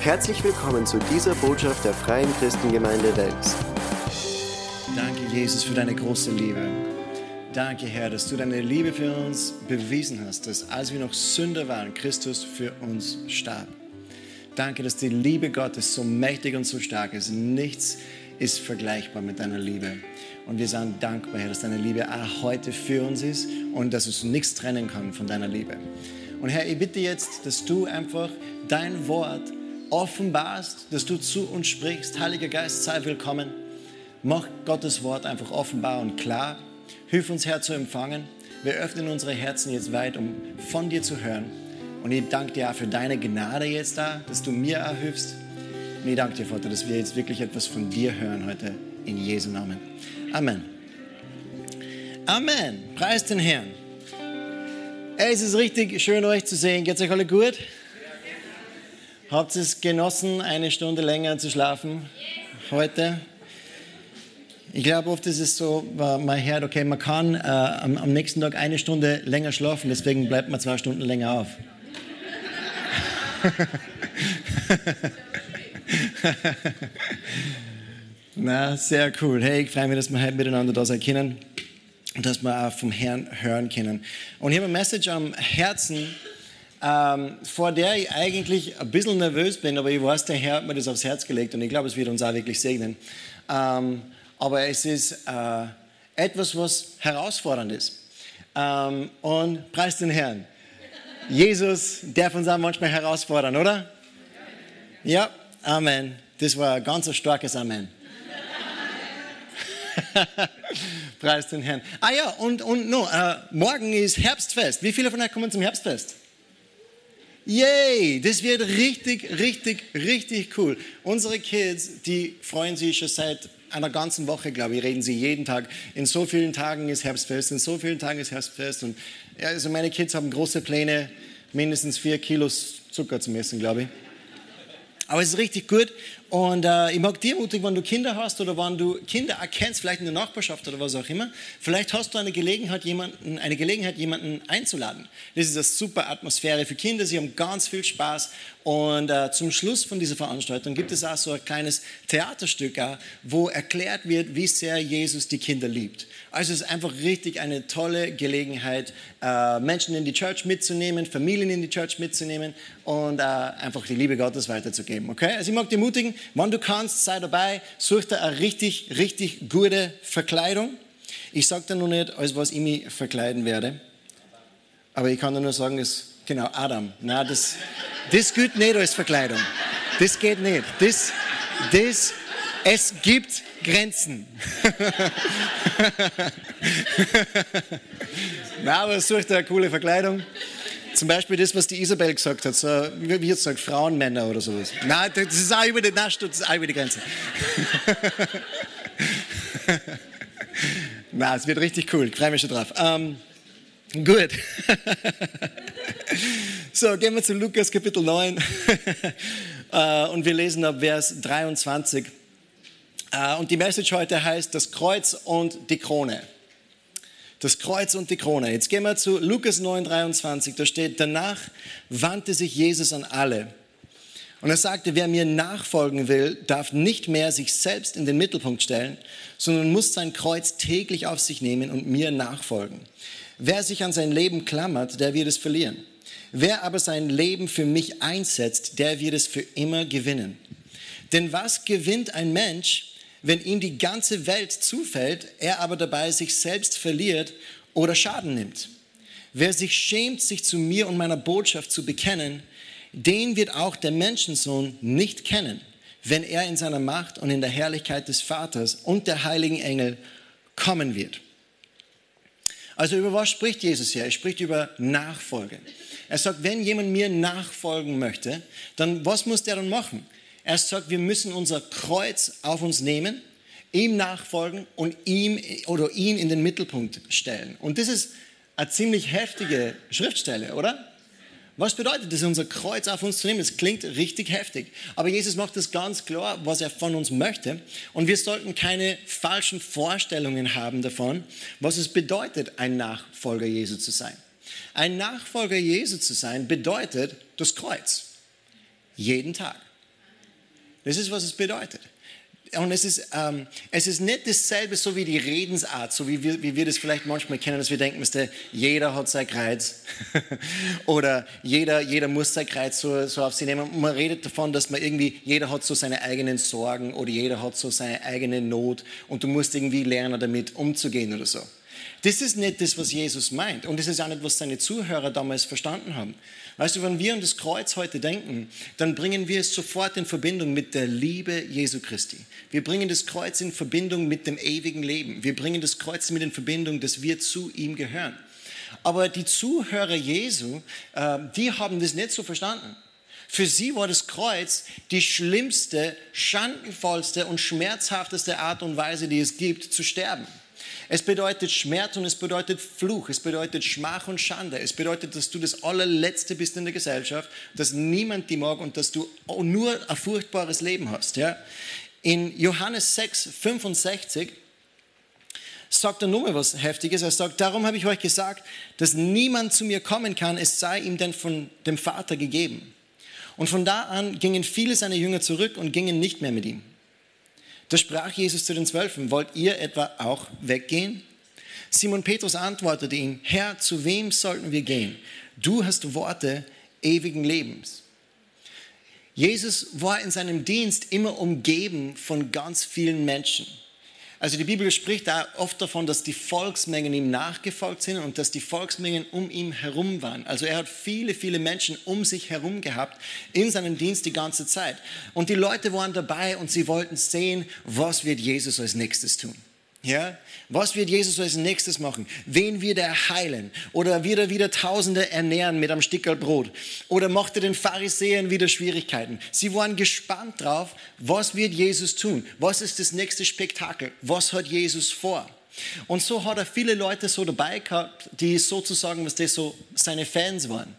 Herzlich willkommen zu dieser Botschaft der Freien Christengemeinde Wels. Danke, Jesus, für deine große Liebe. Danke, Herr, dass du deine Liebe für uns bewiesen hast, dass als wir noch Sünder waren, Christus für uns starb. Danke, dass die Liebe Gottes so mächtig und so stark ist. Nichts ist vergleichbar mit deiner Liebe. Und wir sind dankbar, Herr, dass deine Liebe auch heute für uns ist und dass uns nichts trennen kann von deiner Liebe. Und Herr, ich bitte jetzt, dass du einfach dein Wort offenbarst, dass du zu uns sprichst. Heiliger Geist, sei willkommen. Mach Gottes Wort einfach offenbar und klar. Hilf uns, Herr, zu empfangen. Wir öffnen unsere Herzen jetzt weit, um von dir zu hören. Und ich danke dir auch für deine Gnade jetzt da, dass du mir hilfst. Und ich danke dir, Vater, dass wir jetzt wirklich etwas von dir hören heute in Jesu Namen. Amen. Amen. Preis den Herrn. Es ist richtig schön, euch zu sehen. Geht's euch alle gut? Habt ihr es genossen, eine Stunde länger zu schlafen heute? Ich glaube, oft ist es so, man hört, okay, man kann äh, am, am, nächsten Tag eine Stunde länger schlafen, deswegen bleibt man zwei Stunden länger auf. Na, sehr cool. Hey, ich freue mich, dass wir heute miteinander da sein können und dass wir auch vom Herrn hören können. Und ich habe eine Message am Herzen, ähm, vor der ich eigentlich ein bisschen nervös bin, aber ich weiß, der Herr hat mir das aufs Herz gelegt und ich glaube, es wird uns auch wirklich segnen. Ähm, aber es ist äh, etwas, was herausfordernd ist. Ähm, und preis den Herrn. Jesus darf uns auch manchmal herausfordern, oder? Ja, Amen. Das war ein ganz starkes Amen. Preis den Herrn. Ah ja, und, und no, äh, morgen ist Herbstfest. Wie viele von euch kommen zum Herbstfest? Yay, das wird richtig, richtig, richtig cool. Unsere Kids, die freuen sich schon seit einer ganzen Woche, glaube ich, reden sie jeden Tag. In so vielen Tagen ist Herbstfest, in so vielen Tagen ist Herbstfest. Und also meine Kids haben große Pläne, mindestens vier Kilos Zucker zu messen, glaube ich. Aber es ist richtig gut. Und äh, ich mag dir ermutigen, wenn du Kinder hast oder wenn du Kinder erkennst, vielleicht in der Nachbarschaft oder was auch immer, vielleicht hast du eine Gelegenheit, jemanden, eine Gelegenheit, jemanden einzuladen. Das ist eine super Atmosphäre für Kinder. Sie haben ganz viel Spaß. Und äh, zum Schluss von dieser Veranstaltung gibt es auch so ein kleines Theaterstück, äh, wo erklärt wird, wie sehr Jesus die Kinder liebt. Also es ist einfach richtig eine tolle Gelegenheit, äh, Menschen in die Church mitzunehmen, Familien in die Church mitzunehmen und äh, einfach die Liebe Gottes weiterzugeben. Okay? Also ich mag dich ermutigen, wenn du kannst, sei dabei, such dir eine richtig, richtig gute Verkleidung. Ich sage dir noch nicht, als was ich mich verkleiden werde, aber ich kann dir nur sagen, dass, genau, Adam, na, das, das gilt nicht als Verkleidung. Das geht nicht. Das, das, es gibt Grenzen. Na, aber such dir eine coole Verkleidung. Zum Beispiel das, was die Isabel gesagt hat, so, wie jetzt sagt, Frauenmänner oder sowas. Nein, das ist auch über die, nein, das ist auch über die Grenze. Na, es wird richtig cool, ich freue mich schon drauf. Ähm, gut. so, gehen wir zu Lukas Kapitel 9 äh, und wir lesen ab Vers 23. Äh, und die Message heute heißt das Kreuz und die Krone. Das Kreuz und die Krone. Jetzt gehen wir zu Lukas 9, 23. Da steht, danach wandte sich Jesus an alle. Und er sagte, wer mir nachfolgen will, darf nicht mehr sich selbst in den Mittelpunkt stellen, sondern muss sein Kreuz täglich auf sich nehmen und mir nachfolgen. Wer sich an sein Leben klammert, der wird es verlieren. Wer aber sein Leben für mich einsetzt, der wird es für immer gewinnen. Denn was gewinnt ein Mensch, wenn ihm die ganze Welt zufällt, er aber dabei sich selbst verliert oder Schaden nimmt. Wer sich schämt, sich zu mir und meiner Botschaft zu bekennen, den wird auch der Menschensohn nicht kennen, wenn er in seiner Macht und in der Herrlichkeit des Vaters und der heiligen Engel kommen wird. Also über was spricht Jesus hier? Er spricht über Nachfolge. Er sagt, wenn jemand mir nachfolgen möchte, dann was muss der dann machen? Er sagt, wir müssen unser Kreuz auf uns nehmen, ihm nachfolgen und ihm oder ihn in den Mittelpunkt stellen. Und das ist eine ziemlich heftige Schriftstelle, oder? Was bedeutet es, unser Kreuz auf uns zu nehmen? Das klingt richtig heftig. Aber Jesus macht es ganz klar, was er von uns möchte. Und wir sollten keine falschen Vorstellungen haben davon, was es bedeutet, ein Nachfolger Jesu zu sein. Ein Nachfolger Jesu zu sein bedeutet das Kreuz. Jeden Tag. Das ist, was es bedeutet. Und es ist, ähm, es ist nicht dasselbe so wie die Redensart, so wie wir, wie wir das vielleicht manchmal kennen, dass wir denken, müsste, jeder hat sein Kreuz oder jeder, jeder muss sein Kreuz so, so auf sich nehmen. Und man redet davon, dass man irgendwie, jeder hat so seine eigenen Sorgen oder jeder hat so seine eigene Not und du musst irgendwie lernen, damit umzugehen oder so. Das ist nicht das, was Jesus meint. Und das ist auch nicht, was seine Zuhörer damals verstanden haben. Weißt du, wenn wir an das Kreuz heute denken, dann bringen wir es sofort in Verbindung mit der Liebe Jesu Christi. Wir bringen das Kreuz in Verbindung mit dem ewigen Leben. Wir bringen das Kreuz mit in Verbindung, dass wir zu ihm gehören. Aber die Zuhörer Jesu, äh, die haben das nicht so verstanden. Für sie war das Kreuz die schlimmste, schandenvollste und schmerzhafteste Art und Weise, die es gibt, zu sterben. Es bedeutet Schmerz und es bedeutet Fluch, es bedeutet Schmach und Schande. Es bedeutet, dass du das allerletzte bist in der Gesellschaft, dass niemand die mag und dass du nur ein furchtbares Leben hast. Ja? In Johannes 6, 65 sagt er nur was Heftiges. Er sagt, darum habe ich euch gesagt, dass niemand zu mir kommen kann, es sei ihm denn von dem Vater gegeben. Und von da an gingen viele seiner Jünger zurück und gingen nicht mehr mit ihm. Da sprach Jesus zu den Zwölfen, wollt ihr etwa auch weggehen? Simon Petrus antwortete ihm, Herr, zu wem sollten wir gehen? Du hast Worte ewigen Lebens. Jesus war in seinem Dienst immer umgeben von ganz vielen Menschen. Also die Bibel spricht da oft davon, dass die Volksmengen ihm nachgefolgt sind und dass die Volksmengen um ihn herum waren. Also er hat viele, viele Menschen um sich herum gehabt in seinem Dienst die ganze Zeit. Und die Leute waren dabei und sie wollten sehen, was wird Jesus als nächstes tun. Ja? Was wird Jesus als nächstes machen? Wen wird er heilen? Oder wird er wieder Tausende ernähren mit einem Stickerl Brot? Oder macht er den Pharisäern wieder Schwierigkeiten? Sie waren gespannt drauf, was wird Jesus tun? Was ist das nächste Spektakel? Was hat Jesus vor? Und so hat er viele Leute so dabei gehabt, die sozusagen, was das so seine Fans waren.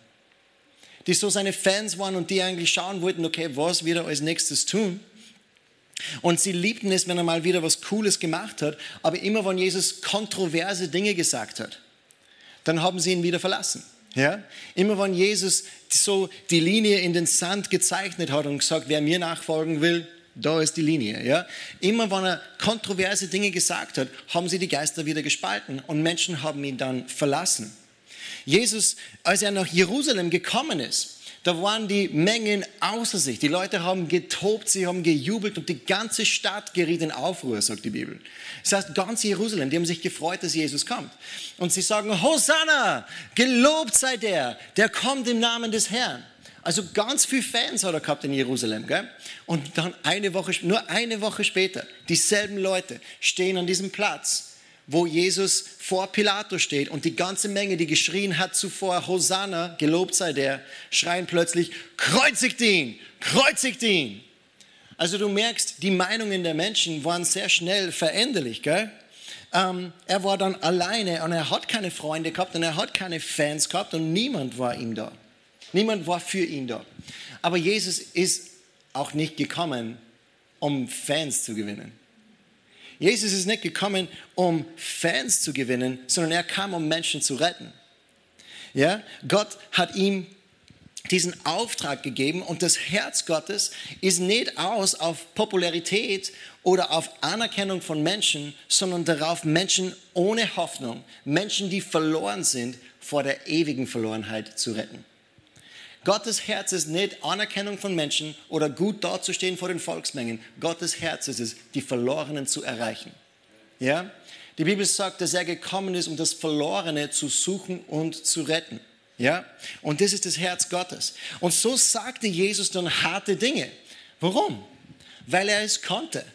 Die so seine Fans waren und die eigentlich schauen wollten, okay, was wird er als nächstes tun? Und sie liebten es, wenn er mal wieder was Cooles gemacht hat, aber immer wenn Jesus kontroverse Dinge gesagt hat, dann haben sie ihn wieder verlassen. Ja? Immer wenn Jesus so die Linie in den Sand gezeichnet hat und gesagt, wer mir nachfolgen will, da ist die Linie. Ja? Immer wenn er kontroverse Dinge gesagt hat, haben sie die Geister wieder gespalten und Menschen haben ihn dann verlassen. Jesus, als er nach Jerusalem gekommen ist, da waren die Mengen außer sich. Die Leute haben getobt, sie haben gejubelt und die ganze Stadt geriet in Aufruhr, sagt die Bibel. Das heißt, ganz Jerusalem, die haben sich gefreut, dass Jesus kommt. Und sie sagen, Hosanna, gelobt sei der, der kommt im Namen des Herrn. Also ganz viele Fans hat er gehabt in Jerusalem. Gell? Und dann eine Woche, nur eine Woche später, dieselben Leute stehen an diesem Platz wo Jesus vor Pilatus steht und die ganze Menge, die geschrien hat zuvor, Hosanna, gelobt sei der, schreien plötzlich, kreuzigt ihn, kreuzigt ihn. Also du merkst, die Meinungen der Menschen waren sehr schnell veränderlich. Gell? Ähm, er war dann alleine und er hat keine Freunde gehabt und er hat keine Fans gehabt und niemand war ihm da. Niemand war für ihn da. Aber Jesus ist auch nicht gekommen, um Fans zu gewinnen. Jesus ist nicht gekommen, um Fans zu gewinnen, sondern er kam, um Menschen zu retten. Ja? Gott hat ihm diesen Auftrag gegeben und das Herz Gottes ist nicht aus auf Popularität oder auf Anerkennung von Menschen, sondern darauf, Menschen ohne Hoffnung, Menschen, die verloren sind, vor der ewigen Verlorenheit zu retten. Gottes Herz ist nicht Anerkennung von Menschen oder gut dazustehen vor den Volksmengen. Gottes Herz ist es, die Verlorenen zu erreichen. Ja? Die Bibel sagt, dass er gekommen ist, um das Verlorene zu suchen und zu retten. Ja? Und das ist das Herz Gottes. Und so sagte Jesus dann harte Dinge. Warum? Weil er es konnte.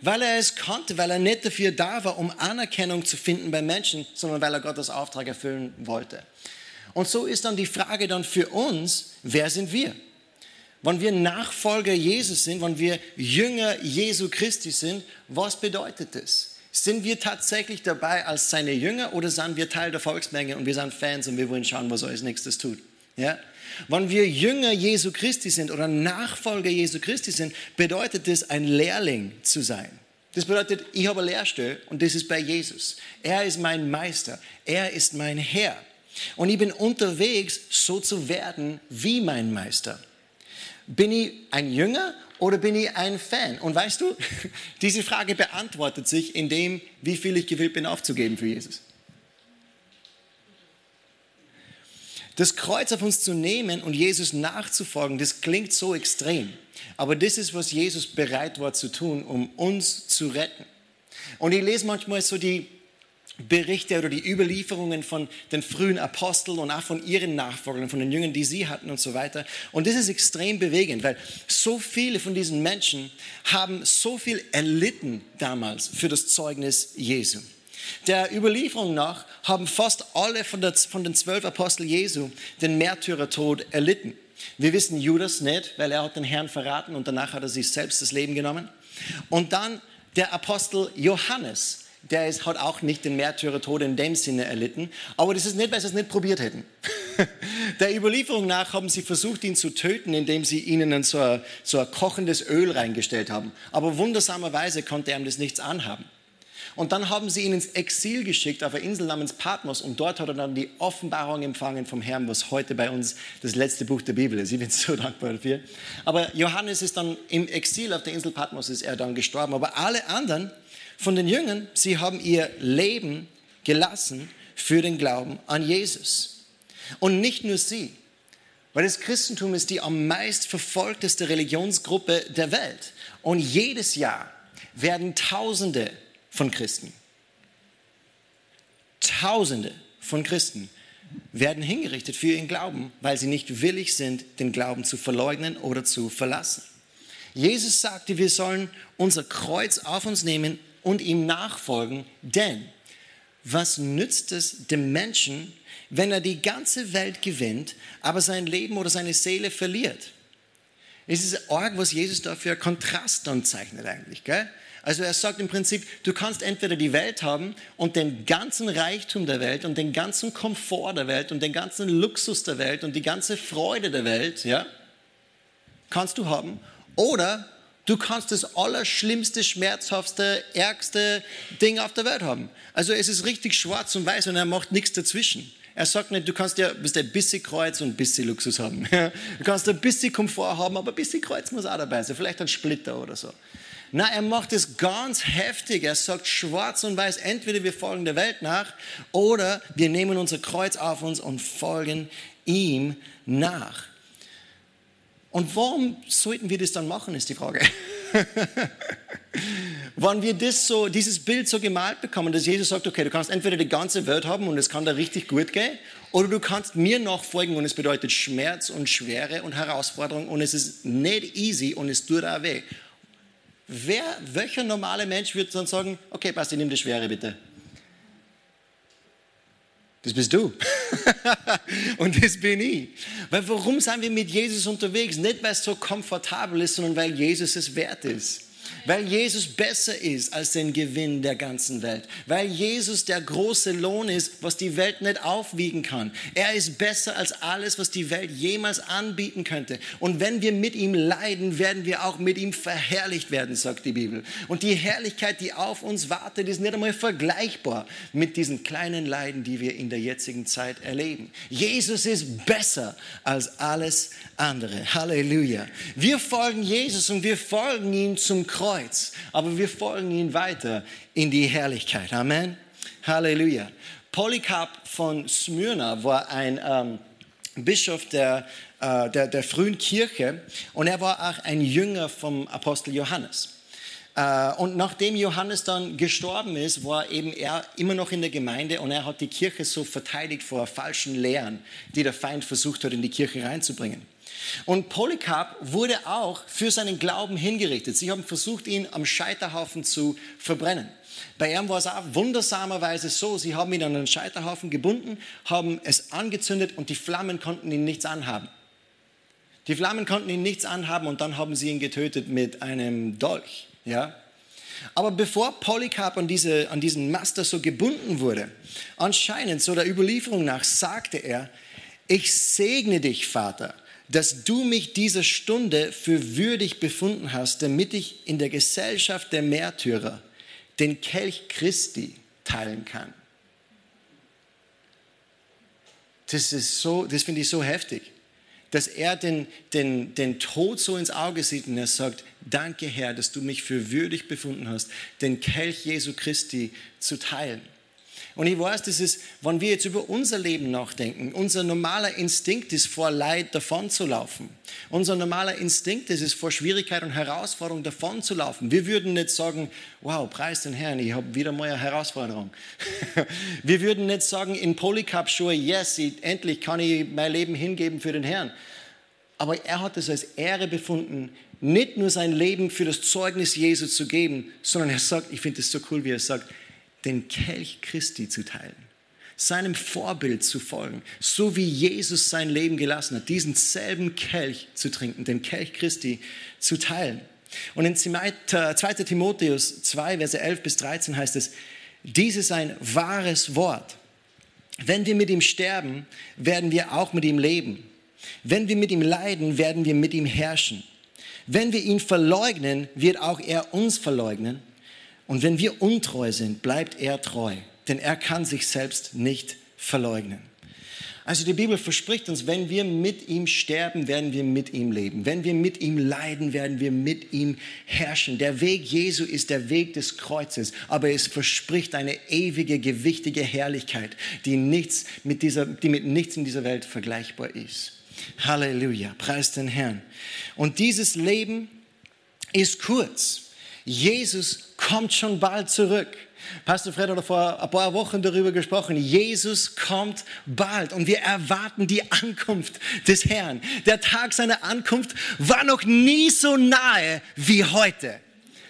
Weil er es konnte, weil er nicht dafür da war, um Anerkennung zu finden bei Menschen, sondern weil er Gottes Auftrag erfüllen wollte. Und so ist dann die Frage dann für uns, wer sind wir? Wenn wir Nachfolger Jesus sind, wenn wir Jünger Jesu Christi sind, was bedeutet das? Sind wir tatsächlich dabei als seine Jünger oder sind wir Teil der Volksmenge und wir sind Fans und wir wollen schauen, was er als nächstes tut? Ja? Wenn wir Jünger Jesu Christi sind oder Nachfolger Jesu Christi sind, bedeutet das, ein Lehrling zu sein. Das bedeutet, ich habe eine Lehrstelle und das ist bei Jesus. Er ist mein Meister. Er ist mein Herr. Und ich bin unterwegs, so zu werden wie mein Meister. Bin ich ein Jünger oder bin ich ein Fan? Und weißt du, diese Frage beantwortet sich in dem, wie viel ich gewillt bin aufzugeben für Jesus. Das Kreuz auf uns zu nehmen und Jesus nachzufolgen, das klingt so extrem. Aber das ist, was Jesus bereit war zu tun, um uns zu retten. Und ich lese manchmal so die Berichte oder die Überlieferungen von den frühen Aposteln und auch von ihren Nachfolgern, von den Jüngern, die sie hatten und so weiter. Und das ist extrem bewegend, weil so viele von diesen Menschen haben so viel erlitten damals für das Zeugnis Jesu. Der Überlieferung nach haben fast alle von, der, von den zwölf Aposteln Jesu den Märtyrertod erlitten. Wir wissen Judas nicht, weil er hat den Herrn verraten und danach hat er sich selbst das Leben genommen. Und dann der Apostel Johannes, der ist, hat auch nicht den Märtyrertod in dem Sinne erlitten. Aber das ist nicht, weil sie es nicht probiert hätten. Der Überlieferung nach haben sie versucht, ihn zu töten, indem sie ihnen so ein, so ein kochendes Öl reingestellt haben. Aber wundersamerweise konnte er ihm das nichts anhaben. Und dann haben sie ihn ins Exil geschickt auf eine Insel namens Patmos und dort hat er dann die Offenbarung empfangen vom Herrn, was heute bei uns das letzte Buch der Bibel ist. Ich bin so dankbar dafür. Aber Johannes ist dann im Exil auf der Insel Patmos, ist er dann gestorben. Aber alle anderen von den Jüngern, sie haben ihr Leben gelassen für den Glauben an Jesus. Und nicht nur sie, weil das Christentum ist die am meist verfolgteste Religionsgruppe der Welt. Und jedes Jahr werden Tausende von Christen, Tausende von Christen werden hingerichtet für ihren Glauben, weil sie nicht willig sind, den Glauben zu verleugnen oder zu verlassen. Jesus sagte, wir sollen unser Kreuz auf uns nehmen und ihm nachfolgen, denn was nützt es dem Menschen, wenn er die ganze Welt gewinnt, aber sein Leben oder seine Seele verliert? Es ist arg, was Jesus da für Kontrast dann zeichnet eigentlich. Gell? Also er sagt im Prinzip, du kannst entweder die Welt haben und den ganzen Reichtum der Welt und den ganzen Komfort der Welt und den ganzen Luxus der Welt und die ganze Freude der Welt, ja, kannst du haben. Oder Du kannst das allerschlimmste, schmerzhaftste, ärgste Ding auf der Welt haben. Also es ist richtig schwarz und weiß und er macht nichts dazwischen. Er sagt nicht, du kannst ja bist ein bisschen Kreuz und ein bisschen Luxus haben. Du kannst ein bisschen Komfort haben, aber ein bisschen Kreuz muss auch dabei sein. Vielleicht ein Splitter oder so. Na, er macht es ganz heftig. Er sagt schwarz und weiß, entweder wir folgen der Welt nach oder wir nehmen unser Kreuz auf uns und folgen ihm nach. Und warum sollten wir das dann machen, ist die Frage. Wenn wir das so, dieses Bild so gemalt bekommen, dass Jesus sagt, okay, du kannst entweder die ganze Welt haben und es kann da richtig gut gehen, oder du kannst mir nachfolgen und es bedeutet Schmerz und Schwere und Herausforderung und es ist nicht easy und es tut auch weh. Wer, welcher normale Mensch wird dann sagen, okay, Basti, nimm die Schwere bitte. Das bist du. und das bin ich. Weil warum sind wir mit Jesus unterwegs? Nicht, weil es so komfortabel ist, sondern weil Jesus es wert ist weil Jesus besser ist als den Gewinn der ganzen Welt, weil Jesus der große Lohn ist, was die Welt nicht aufwiegen kann. Er ist besser als alles, was die Welt jemals anbieten könnte. Und wenn wir mit ihm leiden, werden wir auch mit ihm verherrlicht werden, sagt die Bibel. Und die Herrlichkeit, die auf uns wartet, ist nicht einmal vergleichbar mit diesen kleinen Leiden, die wir in der jetzigen Zeit erleben. Jesus ist besser als alles andere. Halleluja. Wir folgen Jesus und wir folgen ihm zum Kreuz, aber wir folgen ihm weiter in die Herrlichkeit. Amen. Halleluja. Polycarp von Smyrna war ein ähm, Bischof der, äh, der, der frühen Kirche und er war auch ein Jünger vom Apostel Johannes. Äh, und nachdem Johannes dann gestorben ist, war eben er immer noch in der Gemeinde und er hat die Kirche so verteidigt vor falschen Lehren, die der Feind versucht hat, in die Kirche reinzubringen. Und Polycarp wurde auch für seinen Glauben hingerichtet. Sie haben versucht, ihn am Scheiterhaufen zu verbrennen. Bei ihm war es auch wundersamerweise so, sie haben ihn an einen Scheiterhaufen gebunden, haben es angezündet und die Flammen konnten ihn nichts anhaben. Die Flammen konnten ihn nichts anhaben und dann haben sie ihn getötet mit einem Dolch. Ja? Aber bevor Polycarp an, diese, an diesen Master so gebunden wurde, anscheinend, so der Überlieferung nach, sagte er, ich segne dich, Vater, dass du mich dieser Stunde für würdig befunden hast, damit ich in der Gesellschaft der Märtyrer den Kelch Christi teilen kann. Das ist so, das finde ich so heftig. dass er den, den, den Tod so ins Auge sieht und er sagt, danke Herr, dass du mich für würdig befunden hast, den Kelch Jesu Christi zu teilen. Und ich weiß, das ist, wenn wir jetzt über unser Leben nachdenken, unser normaler Instinkt ist, vor Leid davonzulaufen. Unser normaler Instinkt ist es, vor Schwierigkeit und Herausforderung davonzulaufen. Wir würden nicht sagen, wow, preis den Herrn, ich habe wieder mal eine Herausforderung. wir würden nicht sagen, in Polycarp-Schuhe, yes, ich, endlich kann ich mein Leben hingeben für den Herrn. Aber er hat es als Ehre befunden, nicht nur sein Leben für das Zeugnis Jesu zu geben, sondern er sagt, ich finde es so cool, wie er sagt, den Kelch Christi zu teilen, seinem Vorbild zu folgen, so wie Jesus sein Leben gelassen hat, diesen selben Kelch zu trinken, den Kelch Christi zu teilen. Und in 2. Timotheus 2, Verse 11 bis 13 heißt es, dies ist ein wahres Wort. Wenn wir mit ihm sterben, werden wir auch mit ihm leben. Wenn wir mit ihm leiden, werden wir mit ihm herrschen. Wenn wir ihn verleugnen, wird auch er uns verleugnen. Und wenn wir untreu sind, bleibt er treu, denn er kann sich selbst nicht verleugnen. Also die Bibel verspricht uns, wenn wir mit ihm sterben, werden wir mit ihm leben. Wenn wir mit ihm leiden, werden wir mit ihm herrschen. Der Weg Jesu ist der Weg des Kreuzes, aber es verspricht eine ewige, gewichtige Herrlichkeit, die, nichts mit, dieser, die mit nichts in dieser Welt vergleichbar ist. Halleluja, preis den Herrn. Und dieses Leben ist kurz. Jesus kommt schon bald zurück. Pastor Fred hat vor ein paar Wochen darüber gesprochen. Jesus kommt bald und wir erwarten die Ankunft des Herrn. Der Tag seiner Ankunft war noch nie so nahe wie heute.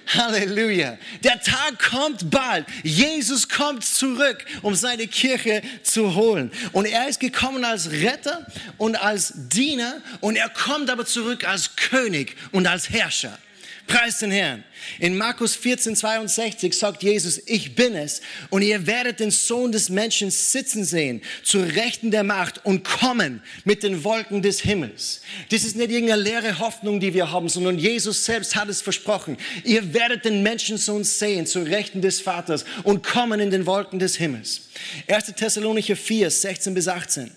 Halleluja. Der Tag kommt bald. Jesus kommt zurück, um seine Kirche zu holen. Und er ist gekommen als Retter und als Diener und er kommt aber zurück als König und als Herrscher. Preis den Herrn. In Markus 14, 62 sagt Jesus, ich bin es und ihr werdet den Sohn des Menschen sitzen sehen, zu Rechten der Macht und kommen mit den Wolken des Himmels. Das ist nicht irgendeine leere Hoffnung, die wir haben, sondern Jesus selbst hat es versprochen. Ihr werdet den Menschensohn sehen, zu Rechten des Vaters und kommen in den Wolken des Himmels. 1. Thessalonicher 4, 16 bis 18.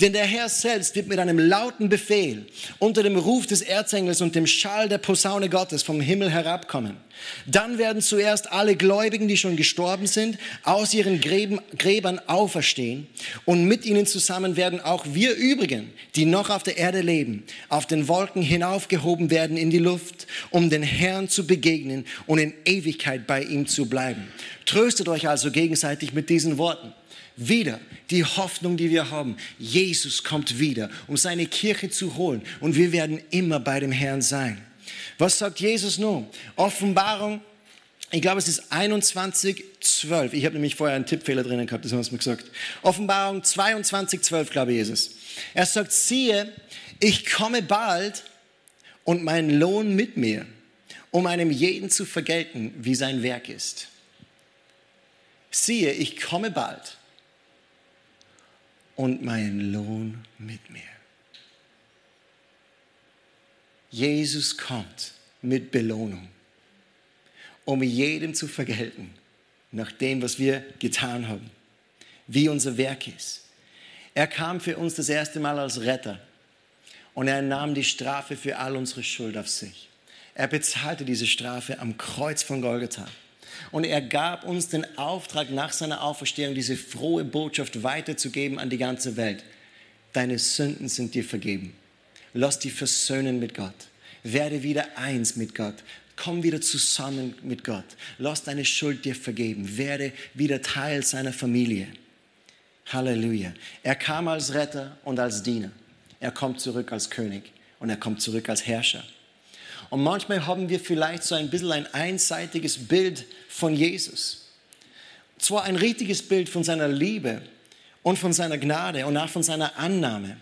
Denn der Herr selbst wird mit einem lauten Befehl unter dem Ruf des Erzengels und dem Schall der Posaune Gottes vom Himmel herabkommen. Dann werden zuerst alle Gläubigen, die schon gestorben sind, aus ihren Gräbern auferstehen und mit ihnen zusammen werden auch wir übrigen, die noch auf der Erde leben, auf den Wolken hinaufgehoben werden in die Luft, um den Herrn zu begegnen und in Ewigkeit bei ihm zu bleiben. Tröstet euch also gegenseitig mit diesen Worten wieder die Hoffnung, die wir haben. Jesus kommt wieder, um seine Kirche zu holen und wir werden immer bei dem Herrn sein. Was sagt Jesus nun? Offenbarung, ich glaube es ist 21, 12. Ich habe nämlich vorher einen Tippfehler drinnen gehabt, das haben mir gesagt. Offenbarung 22, 12, glaube ich, Jesus. Er sagt, siehe, ich komme bald und mein Lohn mit mir, um einem jeden zu vergelten, wie sein Werk ist. Siehe, ich komme bald und meinen Lohn mit mir. Jesus kommt mit Belohnung, um jedem zu vergelten, nach dem, was wir getan haben, wie unser Werk ist. Er kam für uns das erste Mal als Retter und er nahm die Strafe für all unsere Schuld auf sich. Er bezahlte diese Strafe am Kreuz von Golgatha. Und er gab uns den Auftrag, nach seiner Auferstehung diese frohe Botschaft weiterzugeben an die ganze Welt. Deine Sünden sind dir vergeben. Lass dich versöhnen mit Gott. Werde wieder eins mit Gott. Komm wieder zusammen mit Gott. Lass deine Schuld dir vergeben. Werde wieder Teil seiner Familie. Halleluja. Er kam als Retter und als Diener. Er kommt zurück als König und er kommt zurück als Herrscher. Und manchmal haben wir vielleicht so ein bisschen ein einseitiges Bild von Jesus. Zwar ein richtiges Bild von seiner Liebe und von seiner Gnade und auch von seiner Annahme.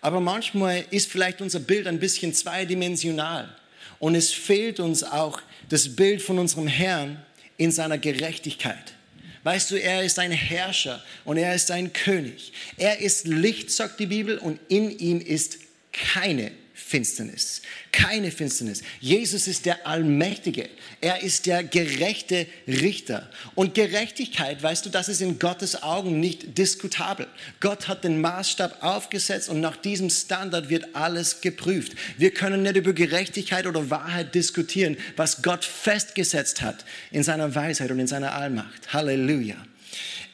Aber manchmal ist vielleicht unser Bild ein bisschen zweidimensional. Und es fehlt uns auch das Bild von unserem Herrn in seiner Gerechtigkeit. Weißt du, er ist ein Herrscher und er ist ein König. Er ist Licht, sagt die Bibel, und in ihm ist keine Finsternis. Keine Finsternis. Jesus ist der Allmächtige. Er ist der gerechte Richter. Und Gerechtigkeit, weißt du, das ist in Gottes Augen nicht diskutabel. Gott hat den Maßstab aufgesetzt und nach diesem Standard wird alles geprüft. Wir können nicht über Gerechtigkeit oder Wahrheit diskutieren, was Gott festgesetzt hat in seiner Weisheit und in seiner Allmacht. Halleluja.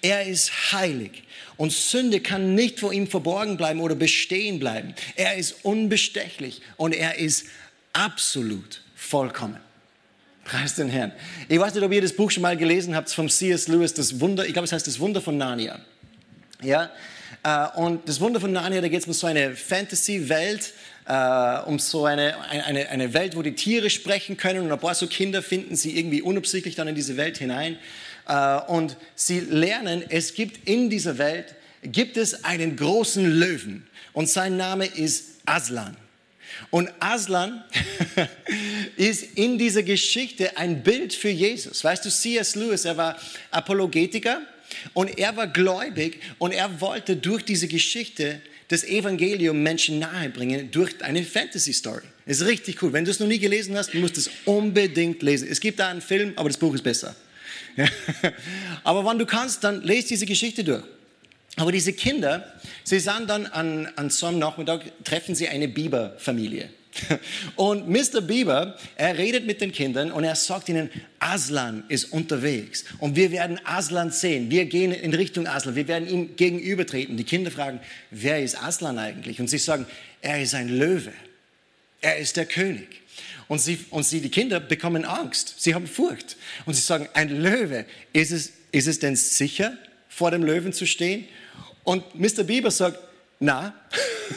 Er ist heilig. Und Sünde kann nicht vor ihm verborgen bleiben oder bestehen bleiben. Er ist unbestechlich und er ist absolut vollkommen. Preis den Herrn. Ich weiß nicht, ob ihr das Buch schon mal gelesen habt vom C.S. Lewis, das Wunder, ich glaube, es heißt das Wunder von Narnia. Ja, äh, und das Wunder von Narnia, da geht es um so eine Fantasy-Welt, äh, um so eine, eine, eine Welt, wo die Tiere sprechen können und ein paar so Kinder finden sie irgendwie unabsichtlich dann in diese Welt hinein. Äh, und sie lernen, es gibt in dieser Welt, gibt es einen großen Löwen und sein Name ist Aslan. Und Aslan ist in dieser Geschichte ein Bild für Jesus. Weißt du, C.S. Lewis, er war Apologetiker und er war gläubig und er wollte durch diese Geschichte das Evangelium Menschen nahebringen durch eine Fantasy-Story. Ist richtig cool. Wenn du es noch nie gelesen hast, musst du es unbedingt lesen. Es gibt da einen Film, aber das Buch ist besser. Aber wenn du kannst, dann lest diese Geschichte durch. Aber diese Kinder, sie sahen dann an, an so einem Nachmittag, treffen sie eine Biberfamilie. Und Mr. Bieber, er redet mit den Kindern und er sagt ihnen, Aslan ist unterwegs und wir werden Aslan sehen. Wir gehen in Richtung Aslan, wir werden ihm gegenübertreten. Die Kinder fragen, wer ist Aslan eigentlich? Und sie sagen, er ist ein Löwe. Er ist der König. Und sie, und sie, die Kinder, bekommen Angst. Sie haben Furcht. Und sie sagen, ein Löwe, ist es, ist es denn sicher, vor dem Löwen zu stehen? Und Mr. Bieber sagt, na.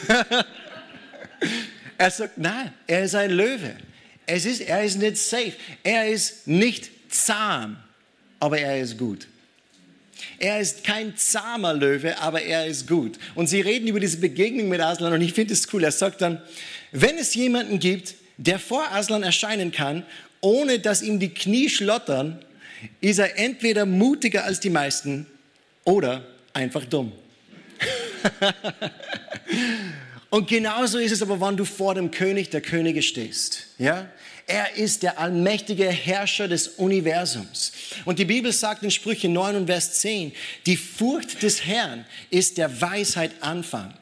er sagt, nein, er ist ein Löwe. Es ist, er ist nicht safe. Er ist nicht zahm, aber er ist gut. Er ist kein zahmer Löwe, aber er ist gut. Und sie reden über diese Begegnung mit Aslan und ich finde es cool. Er sagt dann, wenn es jemanden gibt, der vor Aslan erscheinen kann, ohne dass ihm die Knie schlottern, ist er entweder mutiger als die meisten oder einfach dumm. Und genauso ist es aber, wenn du vor dem König der Könige stehst. Ja? Er ist der allmächtige Herrscher des Universums. Und die Bibel sagt in Sprüche 9 und Vers 10, die Furcht des Herrn ist der Weisheit Anfang.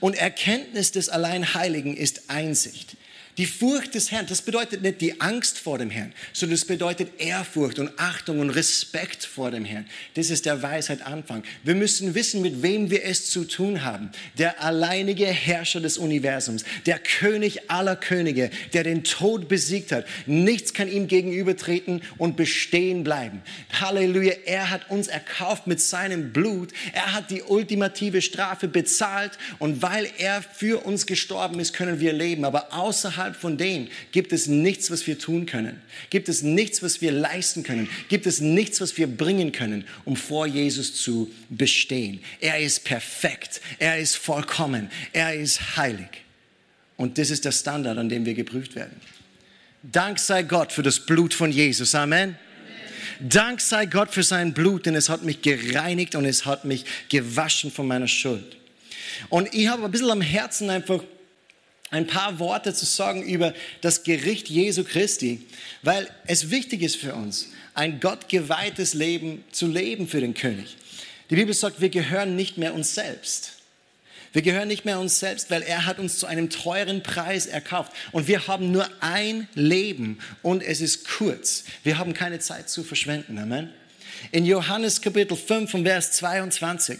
Und Erkenntnis des Alleinheiligen ist Einsicht. Die Furcht des Herrn, das bedeutet nicht die Angst vor dem Herrn, sondern es bedeutet Ehrfurcht und Achtung und Respekt vor dem Herrn. Das ist der Weisheit Anfang. Wir müssen wissen, mit wem wir es zu tun haben. Der alleinige Herrscher des Universums, der König aller Könige, der den Tod besiegt hat. Nichts kann ihm gegenübertreten und bestehen bleiben. Halleluja, er hat uns erkauft mit seinem Blut. Er hat die ultimative Strafe bezahlt und weil er für uns gestorben ist, können wir leben. Aber außerhalb außerhalb von dem gibt es nichts, was wir tun können. Gibt es nichts, was wir leisten können. Gibt es nichts, was wir bringen können, um vor Jesus zu bestehen. Er ist perfekt. Er ist vollkommen. Er ist heilig. Und das ist der Standard, an dem wir geprüft werden. Dank sei Gott für das Blut von Jesus. Amen. Dank sei Gott für sein Blut, denn es hat mich gereinigt und es hat mich gewaschen von meiner Schuld. Und ich habe ein bisschen am Herzen einfach ein paar Worte zu sagen über das Gericht Jesu Christi, weil es wichtig ist für uns, ein gottgeweihtes Leben zu leben für den König. Die Bibel sagt, wir gehören nicht mehr uns selbst. Wir gehören nicht mehr uns selbst, weil er hat uns zu einem teuren Preis erkauft. Und wir haben nur ein Leben und es ist kurz. Wir haben keine Zeit zu verschwenden. Amen. In Johannes Kapitel 5 und Vers 22,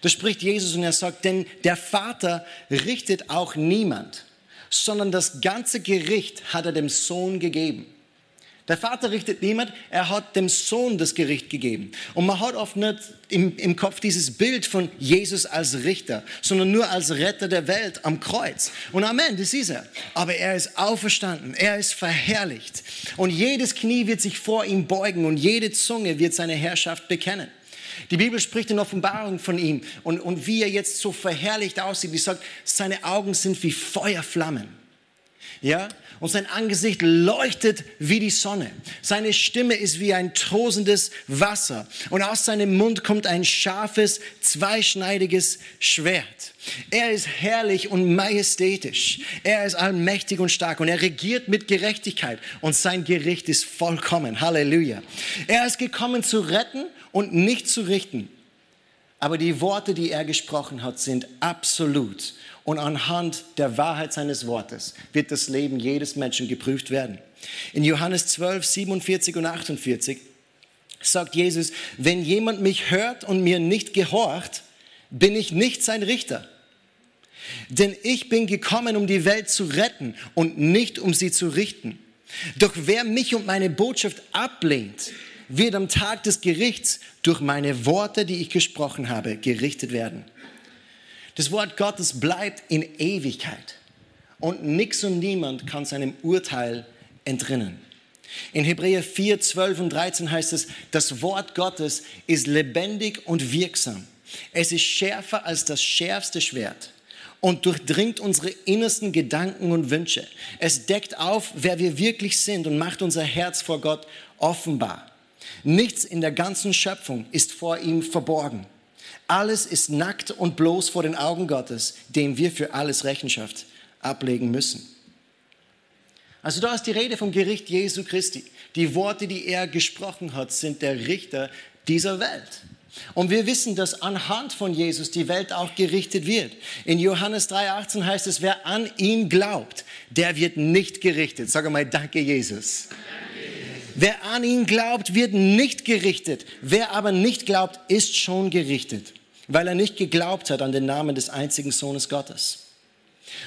da spricht Jesus und er sagt, denn der Vater richtet auch niemand, sondern das ganze Gericht hat er dem Sohn gegeben. Der Vater richtet niemand, er hat dem Sohn das Gericht gegeben. Und man hat oft nicht im, im, Kopf dieses Bild von Jesus als Richter, sondern nur als Retter der Welt am Kreuz. Und Amen, das ist er. Aber er ist auferstanden, er ist verherrlicht. Und jedes Knie wird sich vor ihm beugen und jede Zunge wird seine Herrschaft bekennen. Die Bibel spricht in Offenbarung von ihm und, und wie er jetzt so verherrlicht aussieht. Die sagt, seine Augen sind wie Feuerflammen. Ja? Und sein Angesicht leuchtet wie die Sonne. Seine Stimme ist wie ein tosendes Wasser. Und aus seinem Mund kommt ein scharfes, zweischneidiges Schwert. Er ist herrlich und majestätisch. Er ist allmächtig und stark und er regiert mit Gerechtigkeit und sein Gericht ist vollkommen. Halleluja. Er ist gekommen zu retten und nicht zu richten. Aber die Worte, die er gesprochen hat, sind absolut und anhand der Wahrheit seines Wortes wird das Leben jedes Menschen geprüft werden. In Johannes 12, 47 und 48 sagt Jesus, wenn jemand mich hört und mir nicht gehorcht, bin ich nicht sein Richter. Denn ich bin gekommen, um die Welt zu retten und nicht um sie zu richten. Doch wer mich und meine Botschaft ablehnt, wird am Tag des Gerichts durch meine Worte, die ich gesprochen habe, gerichtet werden. Das Wort Gottes bleibt in Ewigkeit und nichts und niemand kann seinem Urteil entrinnen. In Hebräer 4, 12 und 13 heißt es, das Wort Gottes ist lebendig und wirksam. Es ist schärfer als das schärfste Schwert und durchdringt unsere innersten Gedanken und Wünsche. Es deckt auf, wer wir wirklich sind und macht unser Herz vor Gott offenbar. Nichts in der ganzen Schöpfung ist vor ihm verborgen. Alles ist nackt und bloß vor den Augen Gottes, dem wir für alles Rechenschaft ablegen müssen. Also da ist die Rede vom Gericht Jesu Christi. Die Worte, die er gesprochen hat, sind der Richter dieser Welt. Und wir wissen, dass anhand von Jesus die Welt auch gerichtet wird. In Johannes 3,18 heißt es, wer an ihn glaubt, der wird nicht gerichtet. Sag mal, danke Jesus. Wer an ihn glaubt, wird nicht gerichtet. Wer aber nicht glaubt, ist schon gerichtet weil er nicht geglaubt hat an den Namen des einzigen Sohnes Gottes.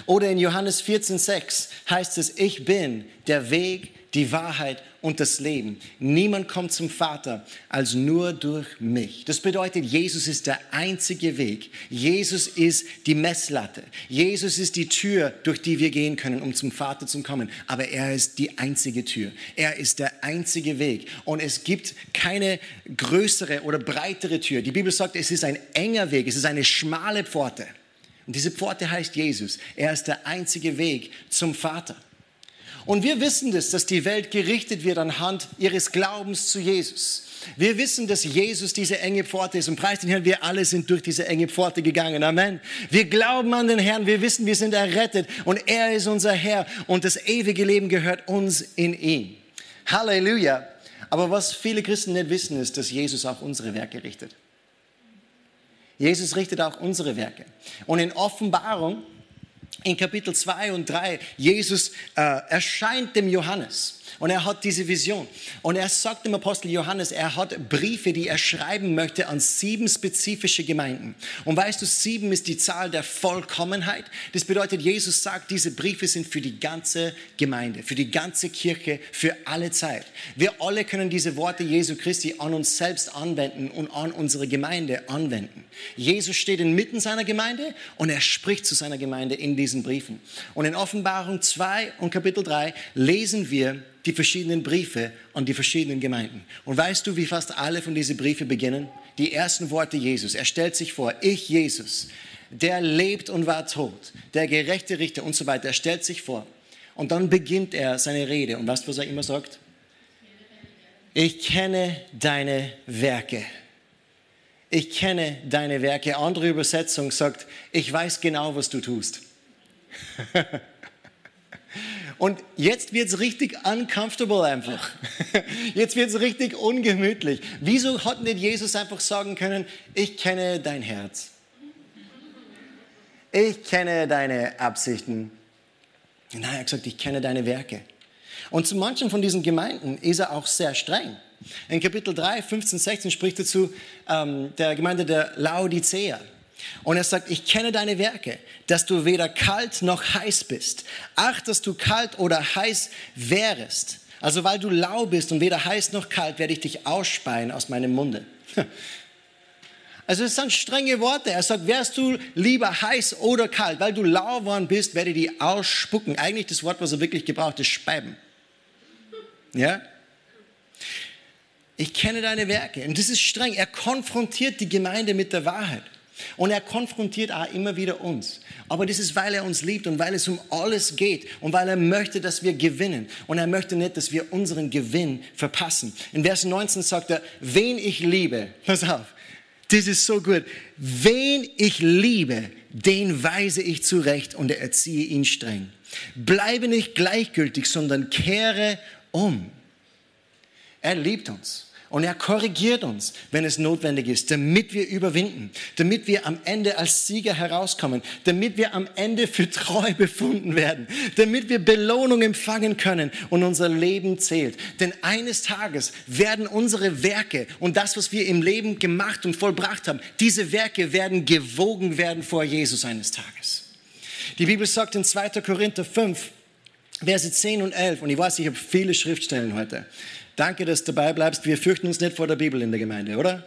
Oder in Johannes 14,6 heißt es, ich bin der Weg, die Wahrheit und das Leben. Niemand kommt zum Vater als nur durch mich. Das bedeutet, Jesus ist der einzige Weg. Jesus ist die Messlatte. Jesus ist die Tür, durch die wir gehen können, um zum Vater zu kommen. Aber er ist die einzige Tür. Er ist der einzige Weg. Und es gibt keine größere oder breitere Tür. Die Bibel sagt, es ist ein enger Weg. Es ist eine schmale Pforte. Und diese Pforte heißt Jesus. Er ist der einzige Weg zum Vater. Und wir wissen das, dass die Welt gerichtet wird anhand ihres Glaubens zu Jesus. Wir wissen, dass Jesus diese enge Pforte ist und preis den Herrn, wir alle sind durch diese enge Pforte gegangen. Amen. Wir glauben an den Herrn, wir wissen, wir sind errettet und er ist unser Herr und das ewige Leben gehört uns in ihm. Halleluja. Aber was viele Christen nicht wissen, ist, dass Jesus auch unsere Werke richtet. Jesus richtet auch unsere Werke. Und in Offenbarung in Kapitel 2 und 3, Jesus äh, erscheint dem Johannes und er hat diese Vision. Und er sagt dem Apostel Johannes, er hat Briefe, die er schreiben möchte an sieben spezifische Gemeinden. Und weißt du, sieben ist die Zahl der Vollkommenheit. Das bedeutet, Jesus sagt, diese Briefe sind für die ganze Gemeinde, für die ganze Kirche, für alle Zeit. Wir alle können diese Worte Jesu Christi an uns selbst anwenden und an unsere Gemeinde anwenden. Jesus steht inmitten seiner Gemeinde und er spricht zu seiner Gemeinde in diesen Briefen. Und in Offenbarung 2 und Kapitel 3 lesen wir, die verschiedenen Briefe an die verschiedenen Gemeinden. Und weißt du, wie fast alle von diesen Briefen beginnen? Die ersten Worte Jesus. Er stellt sich vor, ich Jesus, der lebt und war tot, der gerechte Richter und so weiter. Er stellt sich vor. Und dann beginnt er seine Rede. Und weißt du, was er immer sagt? Ich kenne deine Werke. Ich kenne deine Werke. Andere Übersetzung sagt, ich weiß genau, was du tust. Und jetzt wird es richtig uncomfortable einfach. Jetzt wird es richtig ungemütlich. Wieso hat nicht Jesus einfach sagen können, ich kenne dein Herz. Ich kenne deine Absichten. Nein, er hat gesagt, ich kenne deine Werke. Und zu manchen von diesen Gemeinden ist er auch sehr streng. In Kapitel 3, 15, 16 spricht er zu ähm, der Gemeinde der Laodicea. Und er sagt, ich kenne deine Werke, dass du weder kalt noch heiß bist. Ach, dass du kalt oder heiß wärest. Also weil du lau bist und weder heiß noch kalt, werde ich dich ausspeien aus meinem Munde. Also es sind strenge Worte. Er sagt, wärst du lieber heiß oder kalt, weil du lau worden bist, werde ich dich ausspucken. Eigentlich das Wort, was er wirklich gebraucht, ist speiben. Ja? Ich kenne deine Werke. Und das ist streng. Er konfrontiert die Gemeinde mit der Wahrheit. Und er konfrontiert auch immer wieder uns. Aber das ist, weil er uns liebt und weil es um alles geht und weil er möchte, dass wir gewinnen. Und er möchte nicht, dass wir unseren Gewinn verpassen. In Vers 19 sagt er, wen ich liebe, pass auf, das ist so gut. Wen ich liebe, den weise ich zurecht und erziehe ihn streng. Bleibe nicht gleichgültig, sondern kehre um. Er liebt uns. Und er korrigiert uns, wenn es notwendig ist, damit wir überwinden, damit wir am Ende als Sieger herauskommen, damit wir am Ende für treu befunden werden, damit wir Belohnung empfangen können und unser Leben zählt. Denn eines Tages werden unsere Werke und das, was wir im Leben gemacht und vollbracht haben, diese Werke werden gewogen werden vor Jesus eines Tages. Die Bibel sagt in 2. Korinther 5, Verse 10 und 11, und ich weiß, ich habe viele Schriftstellen heute. Danke, dass du dabei bleibst. Wir fürchten uns nicht vor der Bibel in der Gemeinde, oder?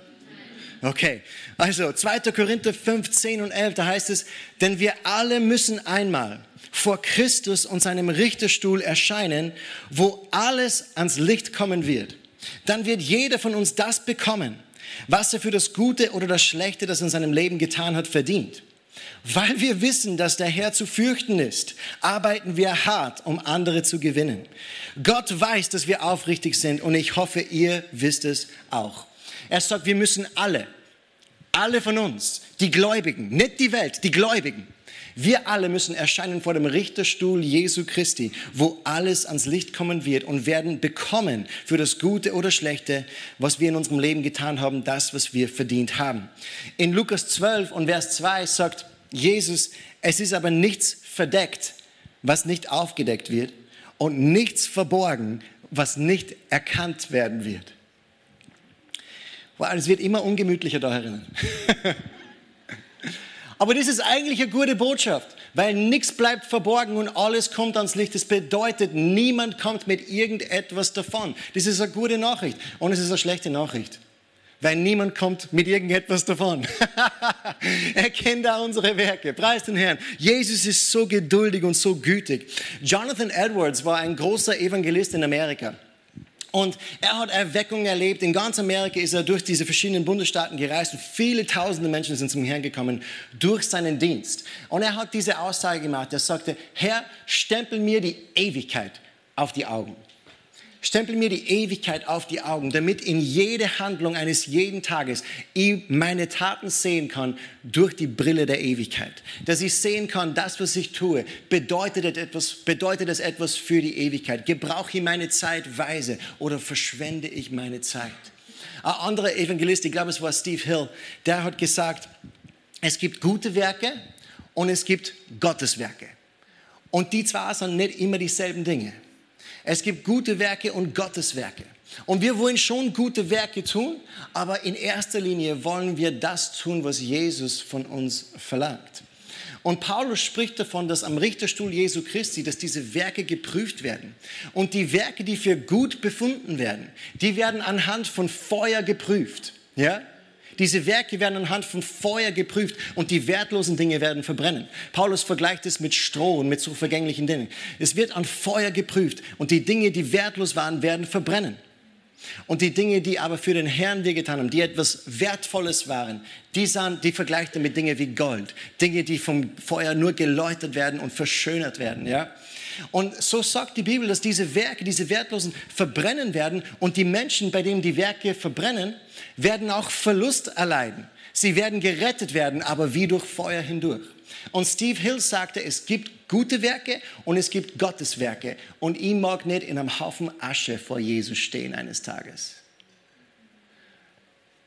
Okay, also 2. Korinther 5, 10 und 11, da heißt es, denn wir alle müssen einmal vor Christus und seinem Richterstuhl erscheinen, wo alles ans Licht kommen wird. Dann wird jeder von uns das bekommen, was er für das Gute oder das Schlechte, das in seinem Leben getan hat, verdient. Weil wir wissen, dass der Herr zu fürchten ist, arbeiten wir hart, um andere zu gewinnen. Gott weiß, dass wir aufrichtig sind und ich hoffe, ihr wisst es auch. Er sagt, wir müssen alle, alle von uns, die Gläubigen, nicht die Welt, die Gläubigen, wir alle müssen erscheinen vor dem Richterstuhl Jesu Christi, wo alles ans Licht kommen wird und werden bekommen für das Gute oder Schlechte, was wir in unserem Leben getan haben, das, was wir verdient haben. In Lukas 12 und Vers 2 sagt Jesus, es ist aber nichts verdeckt, was nicht aufgedeckt wird und nichts verborgen, was nicht erkannt werden wird. Wow, es wird immer ungemütlicher da herinnen. Aber das ist eigentlich eine gute Botschaft, weil nichts bleibt verborgen und alles kommt ans Licht. Das bedeutet, niemand kommt mit irgendetwas davon. Das ist eine gute Nachricht und es ist eine schlechte Nachricht, weil niemand kommt mit irgendetwas davon. er kennt da unsere Werke. Preis den Herrn. Jesus ist so geduldig und so gütig. Jonathan Edwards war ein großer Evangelist in Amerika. Und er hat Erweckung erlebt. In ganz Amerika ist er durch diese verschiedenen Bundesstaaten gereist und viele tausende Menschen sind zum Herrn gekommen durch seinen Dienst. Und er hat diese Aussage gemacht. Er sagte, Herr, stempel mir die Ewigkeit auf die Augen. Stempel mir die Ewigkeit auf die Augen, damit in jede Handlung eines jeden Tages ich meine Taten sehen kann durch die Brille der Ewigkeit. Dass ich sehen kann, das, was ich tue, bedeutet, etwas, bedeutet es etwas für die Ewigkeit. Gebrauche ich meine Zeit weise oder verschwende ich meine Zeit? Ein anderer Evangelist, ich glaube es war Steve Hill, der hat gesagt, es gibt gute Werke und es gibt Gottes Werke. Und die zwei sind nicht immer dieselben Dinge. Es gibt gute Werke und Gottes Werke. Und wir wollen schon gute Werke tun, aber in erster Linie wollen wir das tun, was Jesus von uns verlangt. Und Paulus spricht davon, dass am Richterstuhl Jesu Christi, dass diese Werke geprüft werden. Und die Werke, die für gut befunden werden, die werden anhand von Feuer geprüft. Ja? Diese Werke werden anhand von Feuer geprüft und die wertlosen Dinge werden verbrennen. Paulus vergleicht es mit Stroh und mit so vergänglichen Dingen. Es wird an Feuer geprüft und die Dinge, die wertlos waren, werden verbrennen. Und die Dinge, die aber für den Herrn wir getan haben, die etwas Wertvolles waren, die, sahen, die vergleicht er mit Dingen wie Gold. Dinge, die vom Feuer nur geläutert werden und verschönert werden. Ja? Und so sagt die Bibel, dass diese Werke, diese Wertlosen verbrennen werden und die Menschen, bei denen die Werke verbrennen, werden auch Verlust erleiden. Sie werden gerettet werden, aber wie durch Feuer hindurch. Und Steve Hill sagte, es gibt gute Werke und es gibt Gottes Werke. Und ich mag nicht in einem Haufen Asche vor Jesus stehen eines Tages.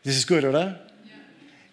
Das ist gut, oder?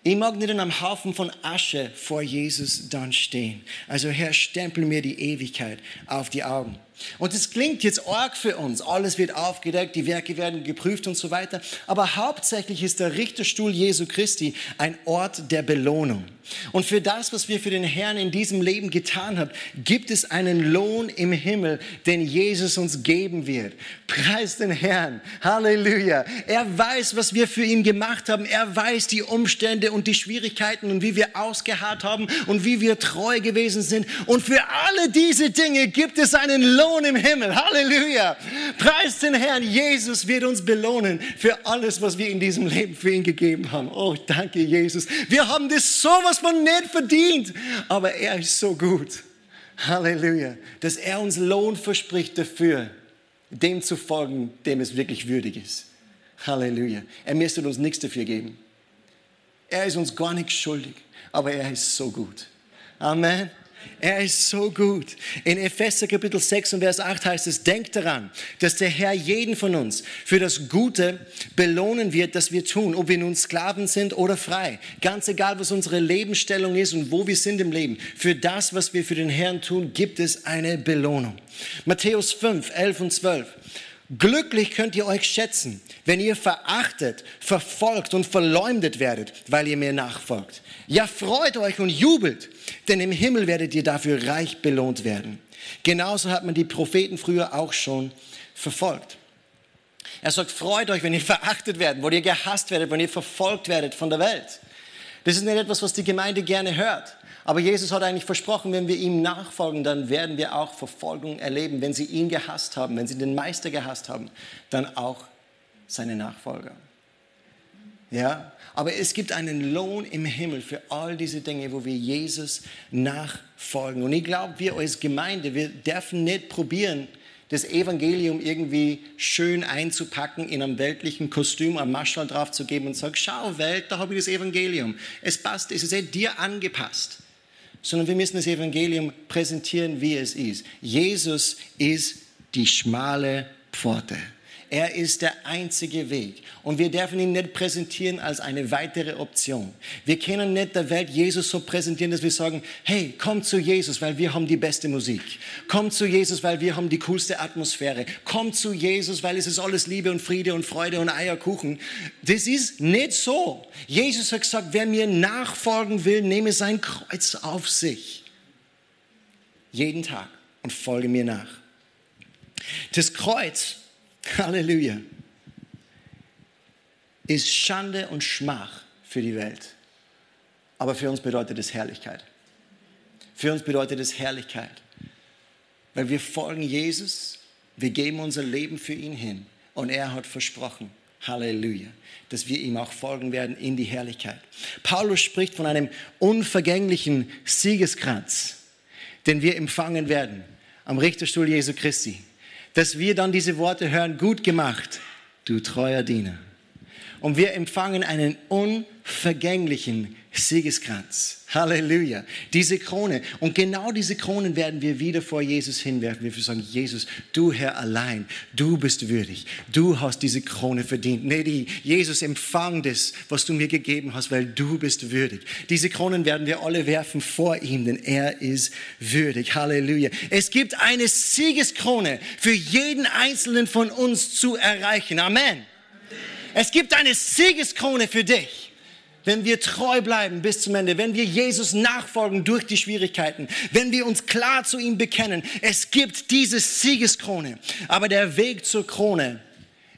Ich mag nicht in einem Haufen von Asche vor Jesus dann stehen. Also Herr, stempel mir die Ewigkeit auf die Augen. Und es klingt jetzt arg für uns. Alles wird aufgedeckt, die Werke werden geprüft und so weiter. Aber hauptsächlich ist der Richterstuhl Jesu Christi ein Ort der Belohnung. Und für das, was wir für den Herrn in diesem Leben getan haben, gibt es einen Lohn im Himmel, den Jesus uns geben wird. Preis den Herrn. Halleluja. Er weiß, was wir für ihn gemacht haben. Er weiß die Umstände und die Schwierigkeiten und wie wir ausgeharrt haben und wie wir treu gewesen sind. Und für alle diese Dinge gibt es einen Lohn Lohn im Himmel. Halleluja. Preis den Herrn. Jesus wird uns belohnen für alles, was wir in diesem Leben für ihn gegeben haben. Oh, danke, Jesus. Wir haben das sowas von nicht verdient, aber er ist so gut. Halleluja. Dass er uns Lohn verspricht dafür, dem zu folgen, dem es wirklich würdig ist. Halleluja. Er müsste uns nichts dafür geben. Er ist uns gar nichts schuldig, aber er ist so gut. Amen. Er ist so gut. In Epheser Kapitel 6 und Vers 8 heißt es, denkt daran, dass der Herr jeden von uns für das Gute belohnen wird, das wir tun, ob wir nun Sklaven sind oder frei. Ganz egal, was unsere Lebensstellung ist und wo wir sind im Leben. Für das, was wir für den Herrn tun, gibt es eine Belohnung. Matthäus 5, 11 und 12. Glücklich könnt ihr euch schätzen, wenn ihr verachtet, verfolgt und verleumdet werdet, weil ihr mir nachfolgt. Ja, freut euch und jubelt, denn im Himmel werdet ihr dafür reich belohnt werden. Genauso hat man die Propheten früher auch schon verfolgt. Er sagt, freut euch, wenn ihr verachtet werdet, wo ihr gehasst werdet, wenn ihr verfolgt werdet von der Welt. Das ist nicht etwas, was die Gemeinde gerne hört. Aber Jesus hat eigentlich versprochen, wenn wir ihm nachfolgen, dann werden wir auch Verfolgung erleben. Wenn sie ihn gehasst haben, wenn sie den Meister gehasst haben, dann auch seine Nachfolger. Ja, aber es gibt einen Lohn im Himmel für all diese Dinge, wo wir Jesus nachfolgen. Und ich glaube, wir als Gemeinde, wir dürfen nicht probieren, das Evangelium irgendwie schön einzupacken, in einem weltlichen Kostüm, am Maschall drauf zu geben und sagen, schau Welt, da habe ich das Evangelium. Es passt, es ist eh dir angepasst sondern wir müssen das Evangelium präsentieren, wie es ist. Jesus ist die schmale Pforte. Er ist der einzige Weg. Und wir dürfen ihn nicht präsentieren als eine weitere Option. Wir können nicht der Welt Jesus so präsentieren, dass wir sagen, hey, komm zu Jesus, weil wir haben die beste Musik. Komm zu Jesus, weil wir haben die coolste Atmosphäre. Komm zu Jesus, weil es ist alles Liebe und Friede und Freude und Eierkuchen. Das ist nicht so. Jesus hat gesagt, wer mir nachfolgen will, nehme sein Kreuz auf sich. Jeden Tag und folge mir nach. Das Kreuz Halleluja. Ist Schande und Schmach für die Welt. Aber für uns bedeutet es Herrlichkeit. Für uns bedeutet es Herrlichkeit. Weil wir folgen Jesus, wir geben unser Leben für ihn hin. Und er hat versprochen, Halleluja, dass wir ihm auch folgen werden in die Herrlichkeit. Paulus spricht von einem unvergänglichen Siegeskranz, den wir empfangen werden am Richterstuhl Jesu Christi dass wir dann diese Worte hören, gut gemacht, du treuer Diener. Und wir empfangen einen unvergänglichen Siegeskranz. Halleluja. Diese Krone. Und genau diese Kronen werden wir wieder vor Jesus hinwerfen. Wir sagen, Jesus, du Herr allein, du bist würdig. Du hast diese Krone verdient. Nee, die, Jesus, empfang das, was du mir gegeben hast, weil du bist würdig. Diese Kronen werden wir alle werfen vor ihm, denn er ist würdig. Halleluja. Es gibt eine Siegeskrone für jeden einzelnen von uns zu erreichen. Amen. Es gibt eine Siegeskrone für dich wenn wir treu bleiben bis zum Ende, wenn wir Jesus nachfolgen durch die Schwierigkeiten, wenn wir uns klar zu ihm bekennen, es gibt diese Siegeskrone. Aber der Weg zur Krone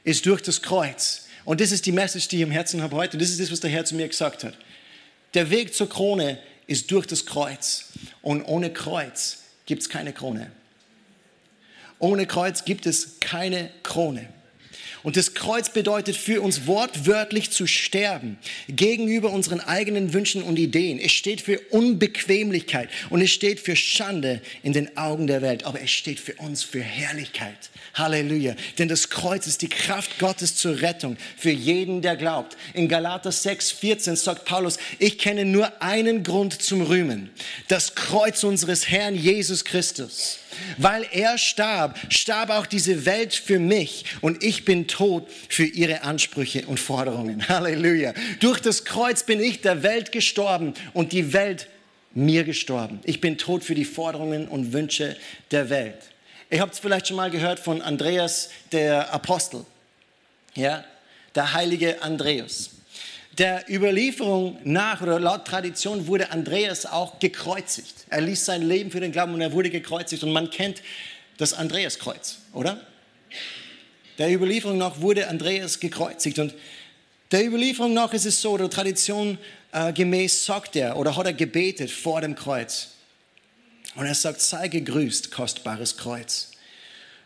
ist durch das Kreuz. Und das ist die Message, die ich im Herzen habe heute. Das ist das, was der Herr zu mir gesagt hat. Der Weg zur Krone ist durch das Kreuz. Und ohne Kreuz gibt es keine Krone. Ohne Kreuz gibt es keine Krone. Und das Kreuz bedeutet für uns wortwörtlich zu sterben gegenüber unseren eigenen Wünschen und Ideen. Es steht für Unbequemlichkeit und es steht für Schande in den Augen der Welt, aber es steht für uns für Herrlichkeit. Halleluja. Denn das Kreuz ist die Kraft Gottes zur Rettung für jeden, der glaubt. In Galater 6, 14 sagt Paulus, ich kenne nur einen Grund zum Rühmen. Das Kreuz unseres Herrn Jesus Christus. Weil er starb, starb auch diese Welt für mich und ich bin tot für ihre Ansprüche und Forderungen. Halleluja. Durch das Kreuz bin ich der Welt gestorben und die Welt mir gestorben. Ich bin tot für die Forderungen und Wünsche der Welt. Ihr habt es vielleicht schon mal gehört von Andreas, der Apostel. Ja, der heilige Andreas. Der Überlieferung nach oder laut Tradition wurde Andreas auch gekreuzigt. Er ließ sein Leben für den Glauben und er wurde gekreuzigt. Und man kennt das Andreaskreuz, oder? Der Überlieferung nach wurde Andreas gekreuzigt. Und der Überlieferung nach ist es so, der Tradition äh, gemäß sagt er oder hat er gebetet vor dem Kreuz. Und er sagt, sei gegrüßt, kostbares Kreuz.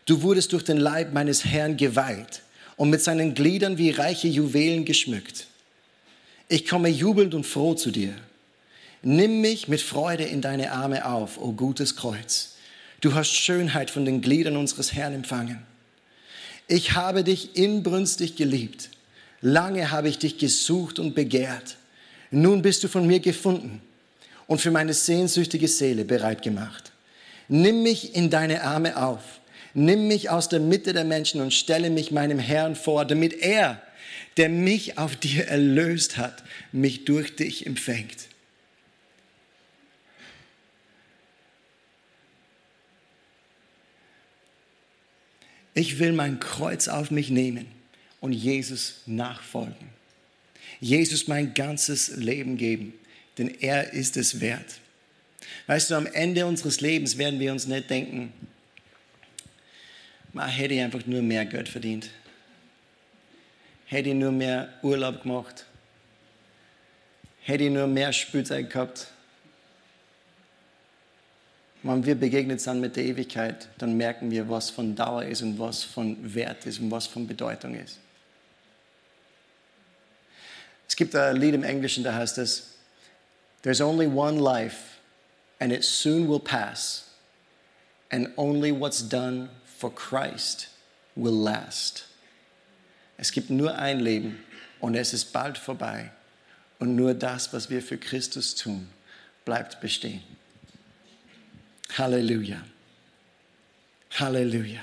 Du wurdest durch den Leib meines Herrn geweiht und mit seinen Gliedern wie reiche Juwelen geschmückt. Ich komme jubelnd und froh zu dir. Nimm mich mit Freude in deine Arme auf, o gutes Kreuz. Du hast Schönheit von den Gliedern unseres Herrn empfangen. Ich habe dich inbrünstig geliebt. Lange habe ich dich gesucht und begehrt. Nun bist du von mir gefunden und für meine sehnsüchtige Seele bereit gemacht. Nimm mich in deine Arme auf. Nimm mich aus der Mitte der Menschen und stelle mich meinem Herrn vor, damit er, der mich auf dir erlöst hat, mich durch dich empfängt. Ich will mein Kreuz auf mich nehmen und Jesus nachfolgen. Jesus mein ganzes Leben geben, denn er ist es wert. Weißt du, am Ende unseres Lebens werden wir uns nicht denken, man hätte ich einfach nur mehr Geld verdient. Hätte ich nur mehr Urlaub gemacht. Hätte ich nur mehr Spielzeug gehabt. Wenn wir begegnet sind mit der Ewigkeit, dann merken wir, was von Dauer ist und was von Wert ist und was von Bedeutung ist. Es gibt ein Lied im Englischen, da heißt es, There's only one life and it soon will pass and only what's done for Christ will last. Es gibt nur ein Leben und es ist bald vorbei und nur das, was wir für Christus tun, bleibt bestehen. Halleluja. Halleluja.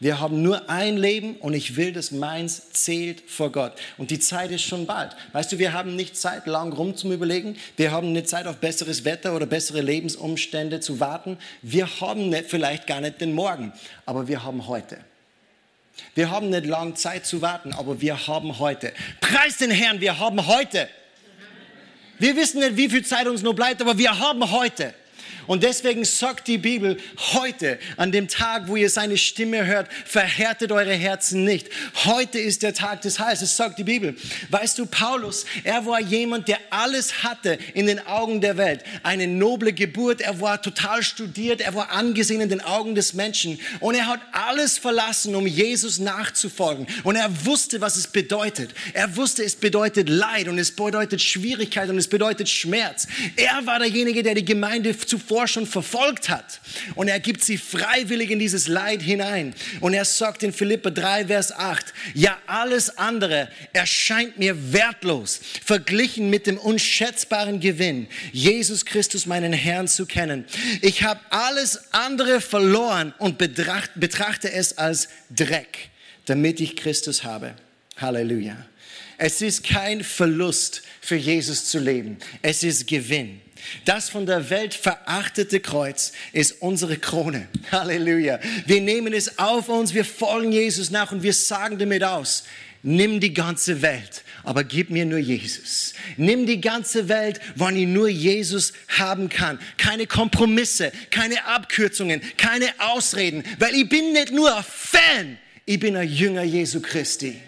Wir haben nur ein Leben und ich will, dass meins zählt vor Gott. Und die Zeit ist schon bald. Weißt du, wir haben nicht Zeit, lang rum zum Überlegen. Wir haben nicht Zeit, auf besseres Wetter oder bessere Lebensumstände zu warten. Wir haben nicht, vielleicht gar nicht den Morgen, aber wir haben heute. Wir haben nicht lang Zeit zu warten, aber wir haben heute. Preis den Herrn, wir haben heute. Wir wissen nicht, wie viel Zeit uns nur bleibt, aber wir haben heute. Und deswegen sagt die Bibel heute, an dem Tag, wo ihr seine Stimme hört, verhärtet eure Herzen nicht. Heute ist der Tag des Heils. Das sagt die Bibel. Weißt du, Paulus, er war jemand, der alles hatte in den Augen der Welt. Eine noble Geburt. Er war total studiert. Er war angesehen in den Augen des Menschen. Und er hat alles verlassen, um Jesus nachzufolgen. Und er wusste, was es bedeutet. Er wusste, es bedeutet Leid und es bedeutet Schwierigkeit und es bedeutet Schmerz. Er war derjenige, der die Gemeinde zuvor zuvor schon verfolgt hat. Und er gibt sie freiwillig in dieses Leid hinein. Und er sagt in Philippe 3, Vers 8, ja, alles andere erscheint mir wertlos, verglichen mit dem unschätzbaren Gewinn, Jesus Christus, meinen Herrn, zu kennen. Ich habe alles andere verloren und betrachte es als Dreck, damit ich Christus habe. Halleluja. Es ist kein Verlust für Jesus zu leben. Es ist Gewinn. Das von der Welt verachtete Kreuz ist unsere Krone. Halleluja. Wir nehmen es auf uns, wir folgen Jesus nach und wir sagen damit aus, nimm die ganze Welt, aber gib mir nur Jesus. Nimm die ganze Welt, wann ich nur Jesus haben kann. Keine Kompromisse, keine Abkürzungen, keine Ausreden, weil ich bin nicht nur ein Fan, ich bin ein Jünger Jesu Christi.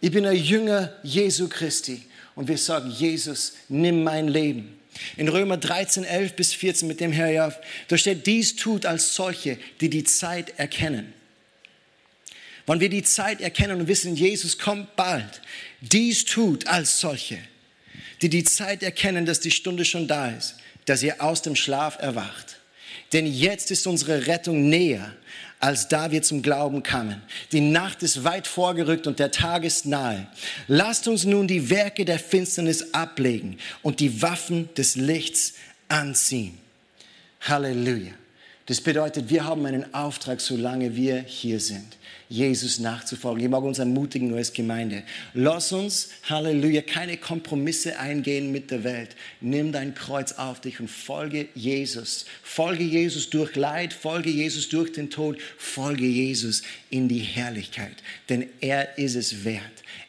Ich bin ein Jünger Jesu Christi und wir sagen, Jesus, nimm mein Leben. In Römer 13, 11 bis 14 mit dem Herr ja, da steht, dies tut als solche, die die Zeit erkennen. Wenn wir die Zeit erkennen und wissen, Jesus kommt bald, dies tut als solche, die die Zeit erkennen, dass die Stunde schon da ist, dass ihr aus dem Schlaf erwacht. Denn jetzt ist unsere Rettung näher, als da wir zum Glauben kamen. Die Nacht ist weit vorgerückt und der Tag ist nahe. Lasst uns nun die Werke der Finsternis ablegen und die Waffen des Lichts anziehen. Halleluja. Das bedeutet, wir haben einen Auftrag, solange wir hier sind. Jesus nachzufolgen. Ich mag uns ermutigen, als Gemeinde. Lass uns, Halleluja, keine Kompromisse eingehen mit der Welt. Nimm dein Kreuz auf dich und folge Jesus. Folge Jesus durch Leid, folge Jesus durch den Tod, folge Jesus in die Herrlichkeit. Denn er ist es wert.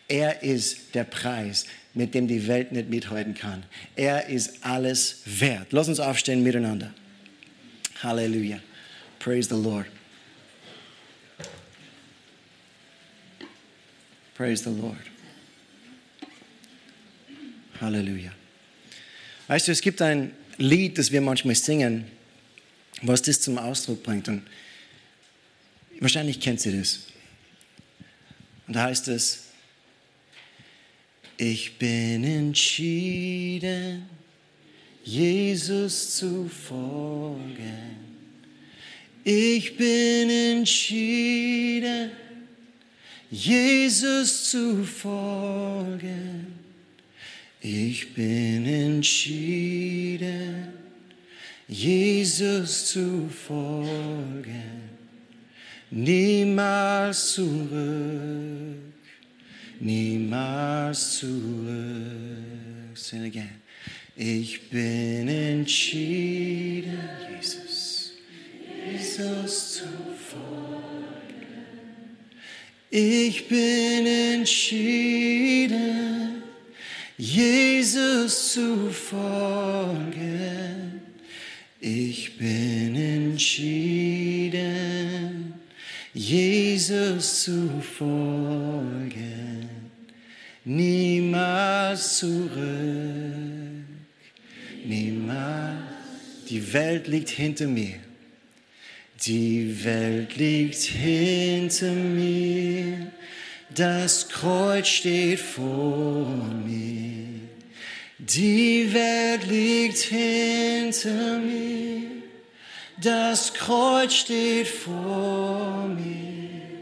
Er ist der Preis, mit dem die Welt nicht mithalten kann. Er ist alles wert. Lass uns aufstehen miteinander. Halleluja. Praise the Lord. Praise the Lord. Halleluja. Weißt du, es gibt ein Lied, das wir manchmal singen, was das zum Ausdruck bringt. Und Wahrscheinlich kennt sie das. Und da heißt es, ich bin entschieden, Jesus zu folgen. Ich bin entschieden, Jesus zu folgen. Ich bin entschieden, Jesus zu folgen. Niemals zurück, niemals zurück. Sing again. Ich bin entschieden, Jesus, Jesus zu folgen. Ich bin entschieden, Jesus zu folgen. Ich bin entschieden, Jesus zu folgen. Niemals zurück, niemals. Die Welt liegt hinter mir. Die Welt liegt hinter mir. Das Kreuz steht vor mir. Die Welt liegt hinter mir. Das Kreuz steht vor mir.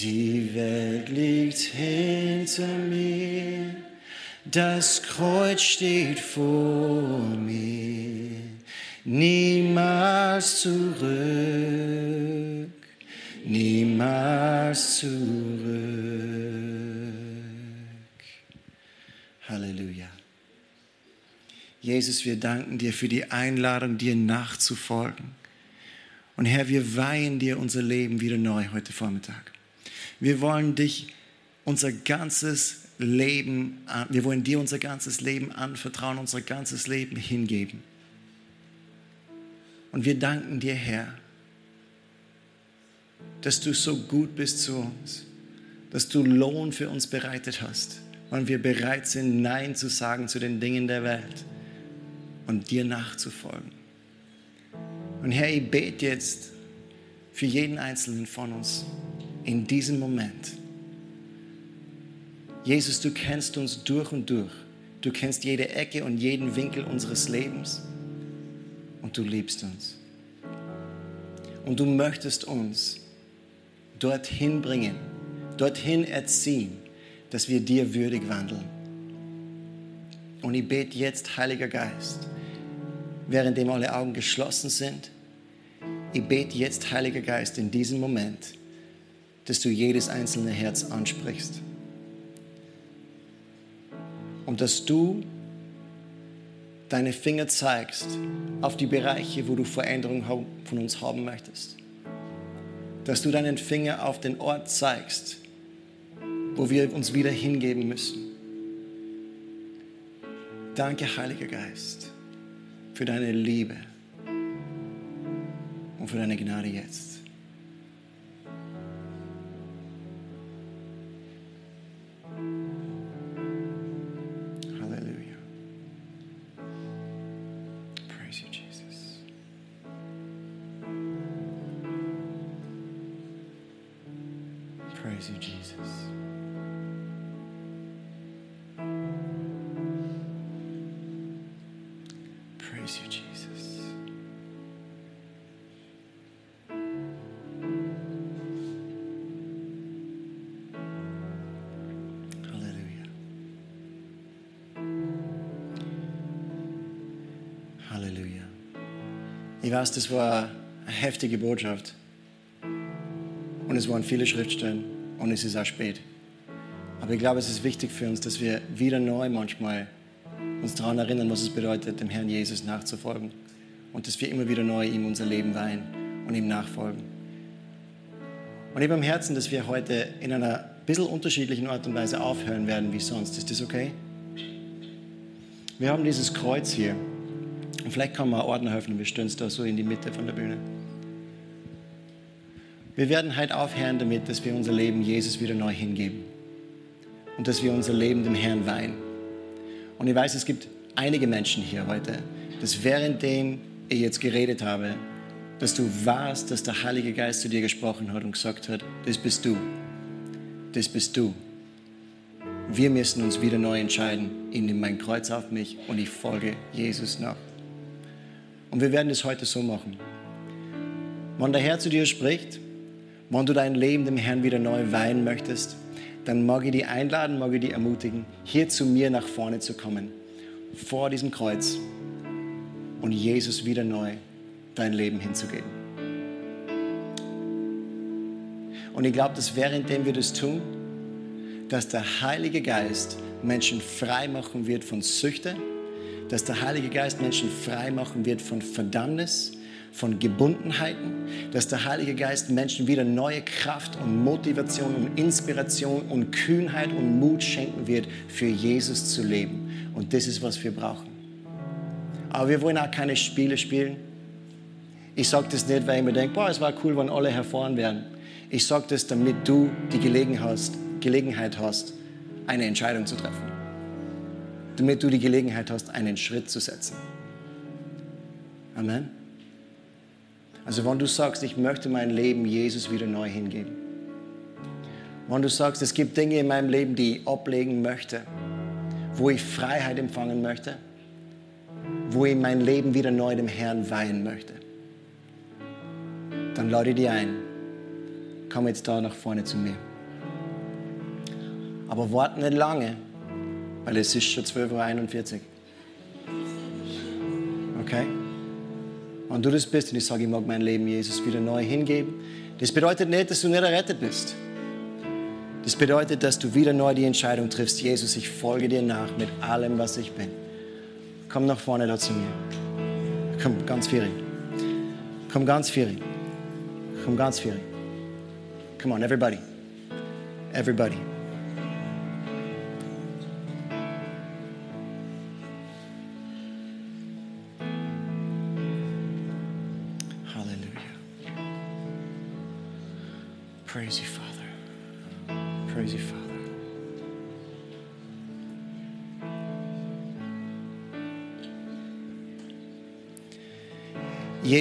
Die Welt liegt hinter mir. Das Kreuz steht vor mir. Niemals zurück. Niemals zurück. Halleluja. Jesus, wir danken dir für die Einladung, dir nachzufolgen. Und Herr, wir weihen dir unser Leben wieder neu heute Vormittag. Wir wollen dich unser ganzes Leben, wir wollen dir unser ganzes Leben anvertrauen, unser ganzes Leben hingeben. Und wir danken dir, Herr, dass du so gut bist zu uns, dass du Lohn für uns bereitet hast und wir bereit sind, Nein zu sagen zu den Dingen der Welt und dir nachzufolgen. Und Herr, ich bete jetzt für jeden Einzelnen von uns in diesem Moment. Jesus, du kennst uns durch und durch. Du kennst jede Ecke und jeden Winkel unseres Lebens. Und du liebst uns. Und du möchtest uns dorthin bringen, dorthin erziehen, dass wir dir würdig wandeln. Und ich bete jetzt, Heiliger Geist, währenddem alle Augen geschlossen sind, ich bete jetzt, Heiliger Geist, in diesem Moment, dass du jedes einzelne Herz ansprichst. Und dass du deine Finger zeigst auf die Bereiche, wo du Veränderung von uns haben möchtest. Dass du deinen Finger auf den Ort zeigst, wo wir uns wieder hingeben müssen. Danke, Heiliger Geist, für deine Liebe und für deine Gnade jetzt. Ich weiß, das war eine heftige Botschaft. Und es waren viele Schriftstellen. Und es ist auch spät. Aber ich glaube, es ist wichtig für uns, dass wir wieder neu manchmal uns daran erinnern, was es bedeutet, dem Herrn Jesus nachzufolgen. Und dass wir immer wieder neu ihm unser Leben weihen und ihm nachfolgen. Und ich habe am Herzen, dass wir heute in einer bisschen unterschiedlichen Art und Weise aufhören werden wie sonst. Ist das okay? Wir haben dieses Kreuz hier. Und vielleicht kann man Ordner helfen, wir stellen es da so in die Mitte von der Bühne. Wir werden heute aufhören damit, dass wir unser Leben Jesus wieder neu hingeben. Und dass wir unser Leben dem Herrn weihen. Und ich weiß, es gibt einige Menschen hier heute, dass währenddem ich jetzt geredet habe, dass du warst, dass der Heilige Geist zu dir gesprochen hat und gesagt hat, das bist du, das bist du. Wir müssen uns wieder neu entscheiden. Ich nehme mein Kreuz auf mich und ich folge Jesus nach. Und wir werden es heute so machen. Wenn der Herr zu dir spricht, wenn du dein Leben dem Herrn wieder neu weihen möchtest, dann mag ich dich einladen, mag ich dich ermutigen, hier zu mir nach vorne zu kommen, vor diesem Kreuz und Jesus wieder neu dein Leben hinzugeben. Und ich glaube, dass währenddem wir das tun, dass der Heilige Geist Menschen frei machen wird von Süchte, dass der Heilige Geist Menschen frei machen wird von Verdammnis, von Gebundenheiten, dass der Heilige Geist Menschen wieder neue Kraft und Motivation und Inspiration und Kühnheit und Mut schenken wird, für Jesus zu leben. Und das ist, was wir brauchen. Aber wir wollen auch keine Spiele spielen. Ich sage das nicht, weil ich mir denke, boah, es war cool, wenn alle hervorn wären. Ich sage das, damit du die Gelegenheit hast, Gelegenheit hast, eine Entscheidung zu treffen. Damit du die Gelegenheit hast, einen Schritt zu setzen. Amen. Also wenn du sagst, ich möchte mein Leben Jesus wieder neu hingeben. Wenn du sagst, es gibt Dinge in meinem Leben, die ich ablegen möchte, wo ich Freiheit empfangen möchte, wo ich mein Leben wieder neu dem Herrn weihen möchte, dann lade ich dich ein. Komm jetzt da nach vorne zu mir. Aber warte nicht lange, weil es ist schon 12.41 Uhr. Okay? Wenn du das bist und ich sage, ich mag mein Leben Jesus wieder neu hingeben, das bedeutet nicht, dass du nicht errettet bist. Das bedeutet, dass du wieder neu die Entscheidung triffst, Jesus, ich folge dir nach mit allem, was ich bin. Komm nach vorne da zu mir. Komm ganz viel. Komm ganz viel. Komm ganz viel. Come on, everybody. Everybody.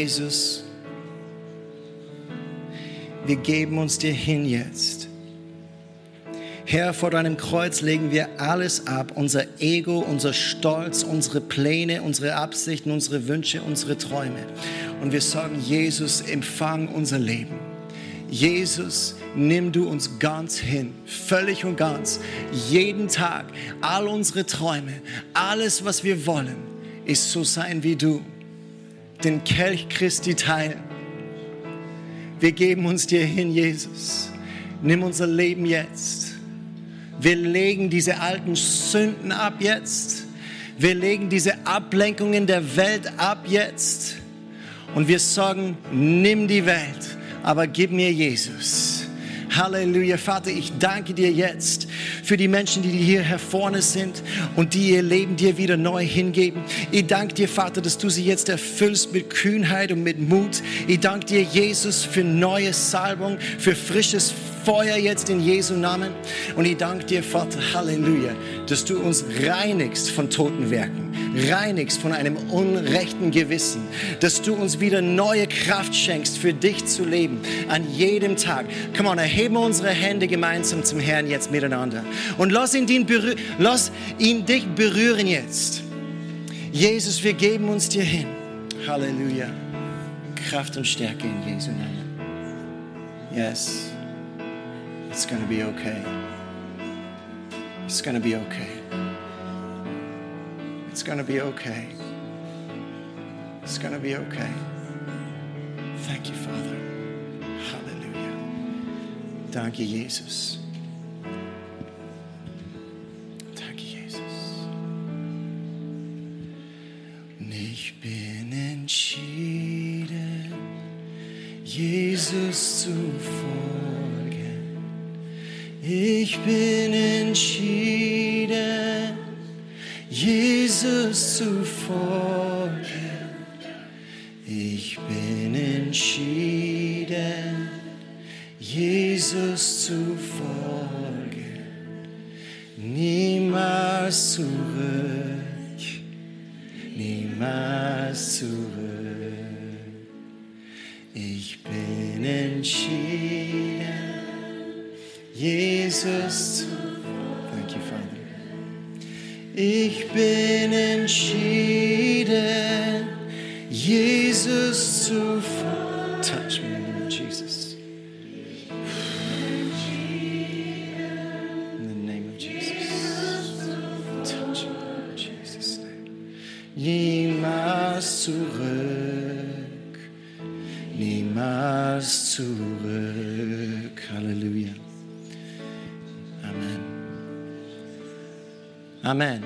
Jesus, wir geben uns dir hin jetzt. Herr, vor deinem Kreuz legen wir alles ab, unser Ego, unser Stolz, unsere Pläne, unsere Absichten, unsere Wünsche, unsere Träume. Und wir sagen, Jesus, empfang unser Leben. Jesus, nimm du uns ganz hin, völlig und ganz, jeden Tag, all unsere Träume, alles, was wir wollen, ist so sein wie du, den Kelch Christi teilen. Wir geben uns dir hin, Jesus. Nimm unser Leben jetzt. Wir legen diese alten Sünden ab jetzt. Wir legen diese Ablenkungen der Welt ab jetzt. Und wir sagen, nimm die Welt aber gib mir Jesus. Halleluja, Vater, ich danke dir jetzt für die Menschen, die hier hervorne sind und die ihr Leben dir wieder neu hingeben. Ich danke dir, Vater, dass du sie jetzt erfüllst mit Kühnheit und mit Mut. Ich danke dir, Jesus, für neue Salbung, für frisches Feuer jetzt in Jesu Namen. Und ich danke dir, Vater, Halleluja, dass du uns reinigst von toten Werken, reinigst von einem unrechten Gewissen, dass du uns wieder neue Kraft schenkst, für dich zu leben, an jedem Tag. Come on, erheben unsere Hände gemeinsam zum Herrn jetzt miteinander. Und lass ihn, den lass ihn dich berühren jetzt. Jesus, wir geben uns dir hin. Halleluja. Kraft und Stärke in Jesu Namen. Yes. It's to be okay. It's to be okay. It's going to be okay. It's going to be okay. Thank you, Father. Hallelujah. Danke, Jesus. Amen.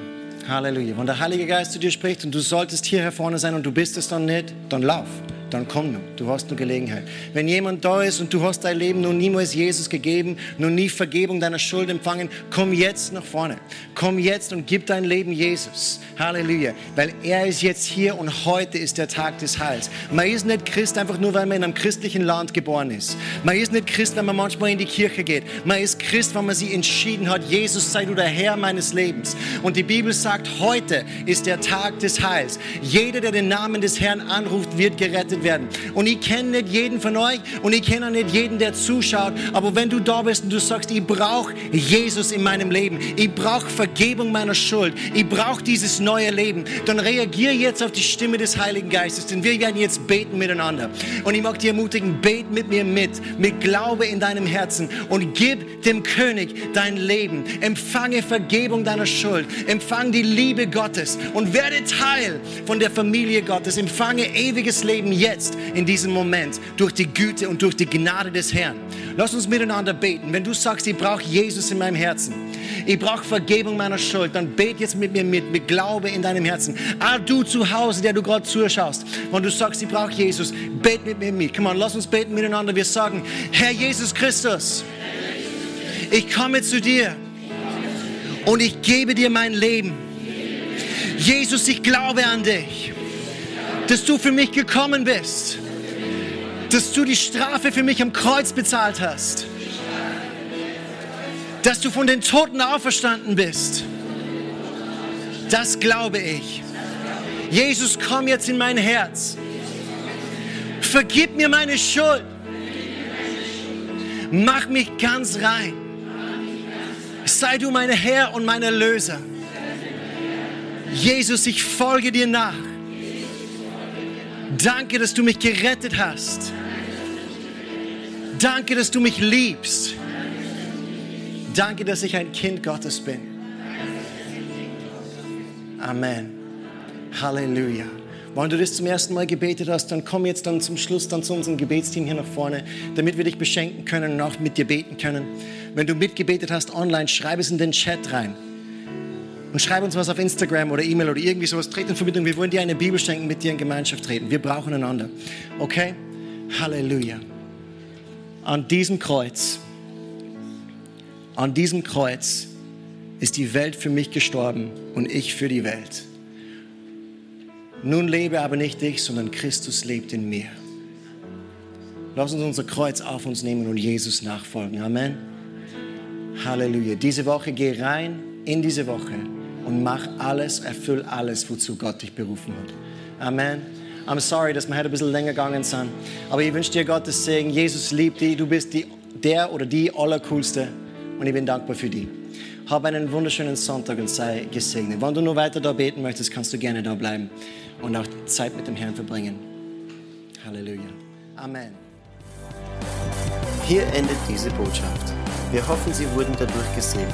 Halleluja. Wenn der Heilige Geist zu dir spricht und du solltest hierher vorne sein und du bist es dann nicht, dann lauf. Dann komm nur. Du hast nur Gelegenheit. Wenn jemand da ist und du hast dein Leben noch niemals Jesus gegeben, noch nie Vergebung deiner Schuld empfangen, komm jetzt nach vorne. Komm jetzt und gib dein Leben Jesus. Halleluja. Weil er ist jetzt hier und heute ist der Tag des Heils. Man ist nicht Christ einfach nur, weil man in einem christlichen Land geboren ist. Man ist nicht Christ, wenn man manchmal in die Kirche geht. Man ist Christ, weil man sich entschieden hat, Jesus sei du der Herr meines Lebens. Und die Bibel sagt, heute ist der Tag des Heils. Jeder, der den Namen des Herrn anruft, wird gerettet werden. Und ich kenne nicht jeden von euch und ich kenne auch nicht jeden, der zuschaut. Aber wenn du da bist und du sagst, ich brauche Jesus in meinem Leben, ich brauche Vergebung meiner Schuld, ich brauche dieses neue Leben, dann reagier jetzt auf die Stimme des Heiligen Geistes, denn wir werden jetzt beten miteinander. Und ich mag dich ermutigen, bet mit mir mit, mit Glaube in deinem Herzen und gib dem König dein Leben. Empfange Vergebung deiner Schuld, empfange die Liebe Gottes und werde Teil von der Familie Gottes. Empfange ewiges Leben jetzt in diesem Moment durch die Güte und durch die Gnade des Herrn. Lass uns miteinander beten. Wenn du sagst, ich brauche Jesus in meinem Herzen, ich brauche Vergebung meiner Schuld, dann bet jetzt mit mir mit, mit Glaube in deinem Herzen. Ah, du zu Hause, der du gerade zuschaust, wenn du sagst, ich brauche Jesus, bet mit mir mit. Komm on, lass uns beten miteinander. Wir sagen, Herr Jesus Christus, ich komme zu dir und ich gebe dir mein Leben. Jesus, ich glaube an dich, dass du für mich gekommen bist, dass du die Strafe für mich am Kreuz bezahlt hast, dass du von den Toten auferstanden bist. Das glaube ich. Jesus, komm jetzt in mein Herz. Vergib mir meine Schuld. Mach mich ganz rein. Sei du mein Herr und mein Erlöser. Jesus, ich folge dir nach. Danke, dass du mich gerettet hast. Danke, dass du mich liebst. Danke, dass ich ein Kind Gottes bin. Amen. Halleluja. Wenn du das zum ersten Mal gebetet hast, dann komm jetzt dann zum Schluss dann zu unserem Gebetsteam hier nach vorne, damit wir dich beschenken können und auch mit dir beten können. Wenn du mitgebetet hast online, schreib es in den Chat rein. Und schreib uns was auf Instagram oder E-Mail oder irgendwie sowas. Tret in Verbindung. Wir wollen dir eine Bibel schenken, mit dir in Gemeinschaft treten. Wir brauchen einander. Okay? Halleluja. An diesem Kreuz, an diesem Kreuz ist die Welt für mich gestorben und ich für die Welt. Nun lebe aber nicht ich, sondern Christus lebt in mir. Lass uns unser Kreuz auf uns nehmen und Jesus nachfolgen. Amen. Halleluja. Diese Woche geh rein in diese Woche und mach alles, erfüll alles, wozu Gott dich berufen hat. Amen. I'm sorry, dass wir heute ein bisschen länger gegangen sind, aber ich wünsche dir Gottes Segen. Jesus liebt dich, du bist die, der oder die Allercoolste und ich bin dankbar für dich. Hab einen wunderschönen Sonntag und sei gesegnet. Wenn du nur weiter da beten möchtest, kannst du gerne da bleiben und auch Zeit mit dem Herrn verbringen. Halleluja. Amen. Hier endet diese Botschaft. Wir hoffen, Sie wurden dadurch gesegnet.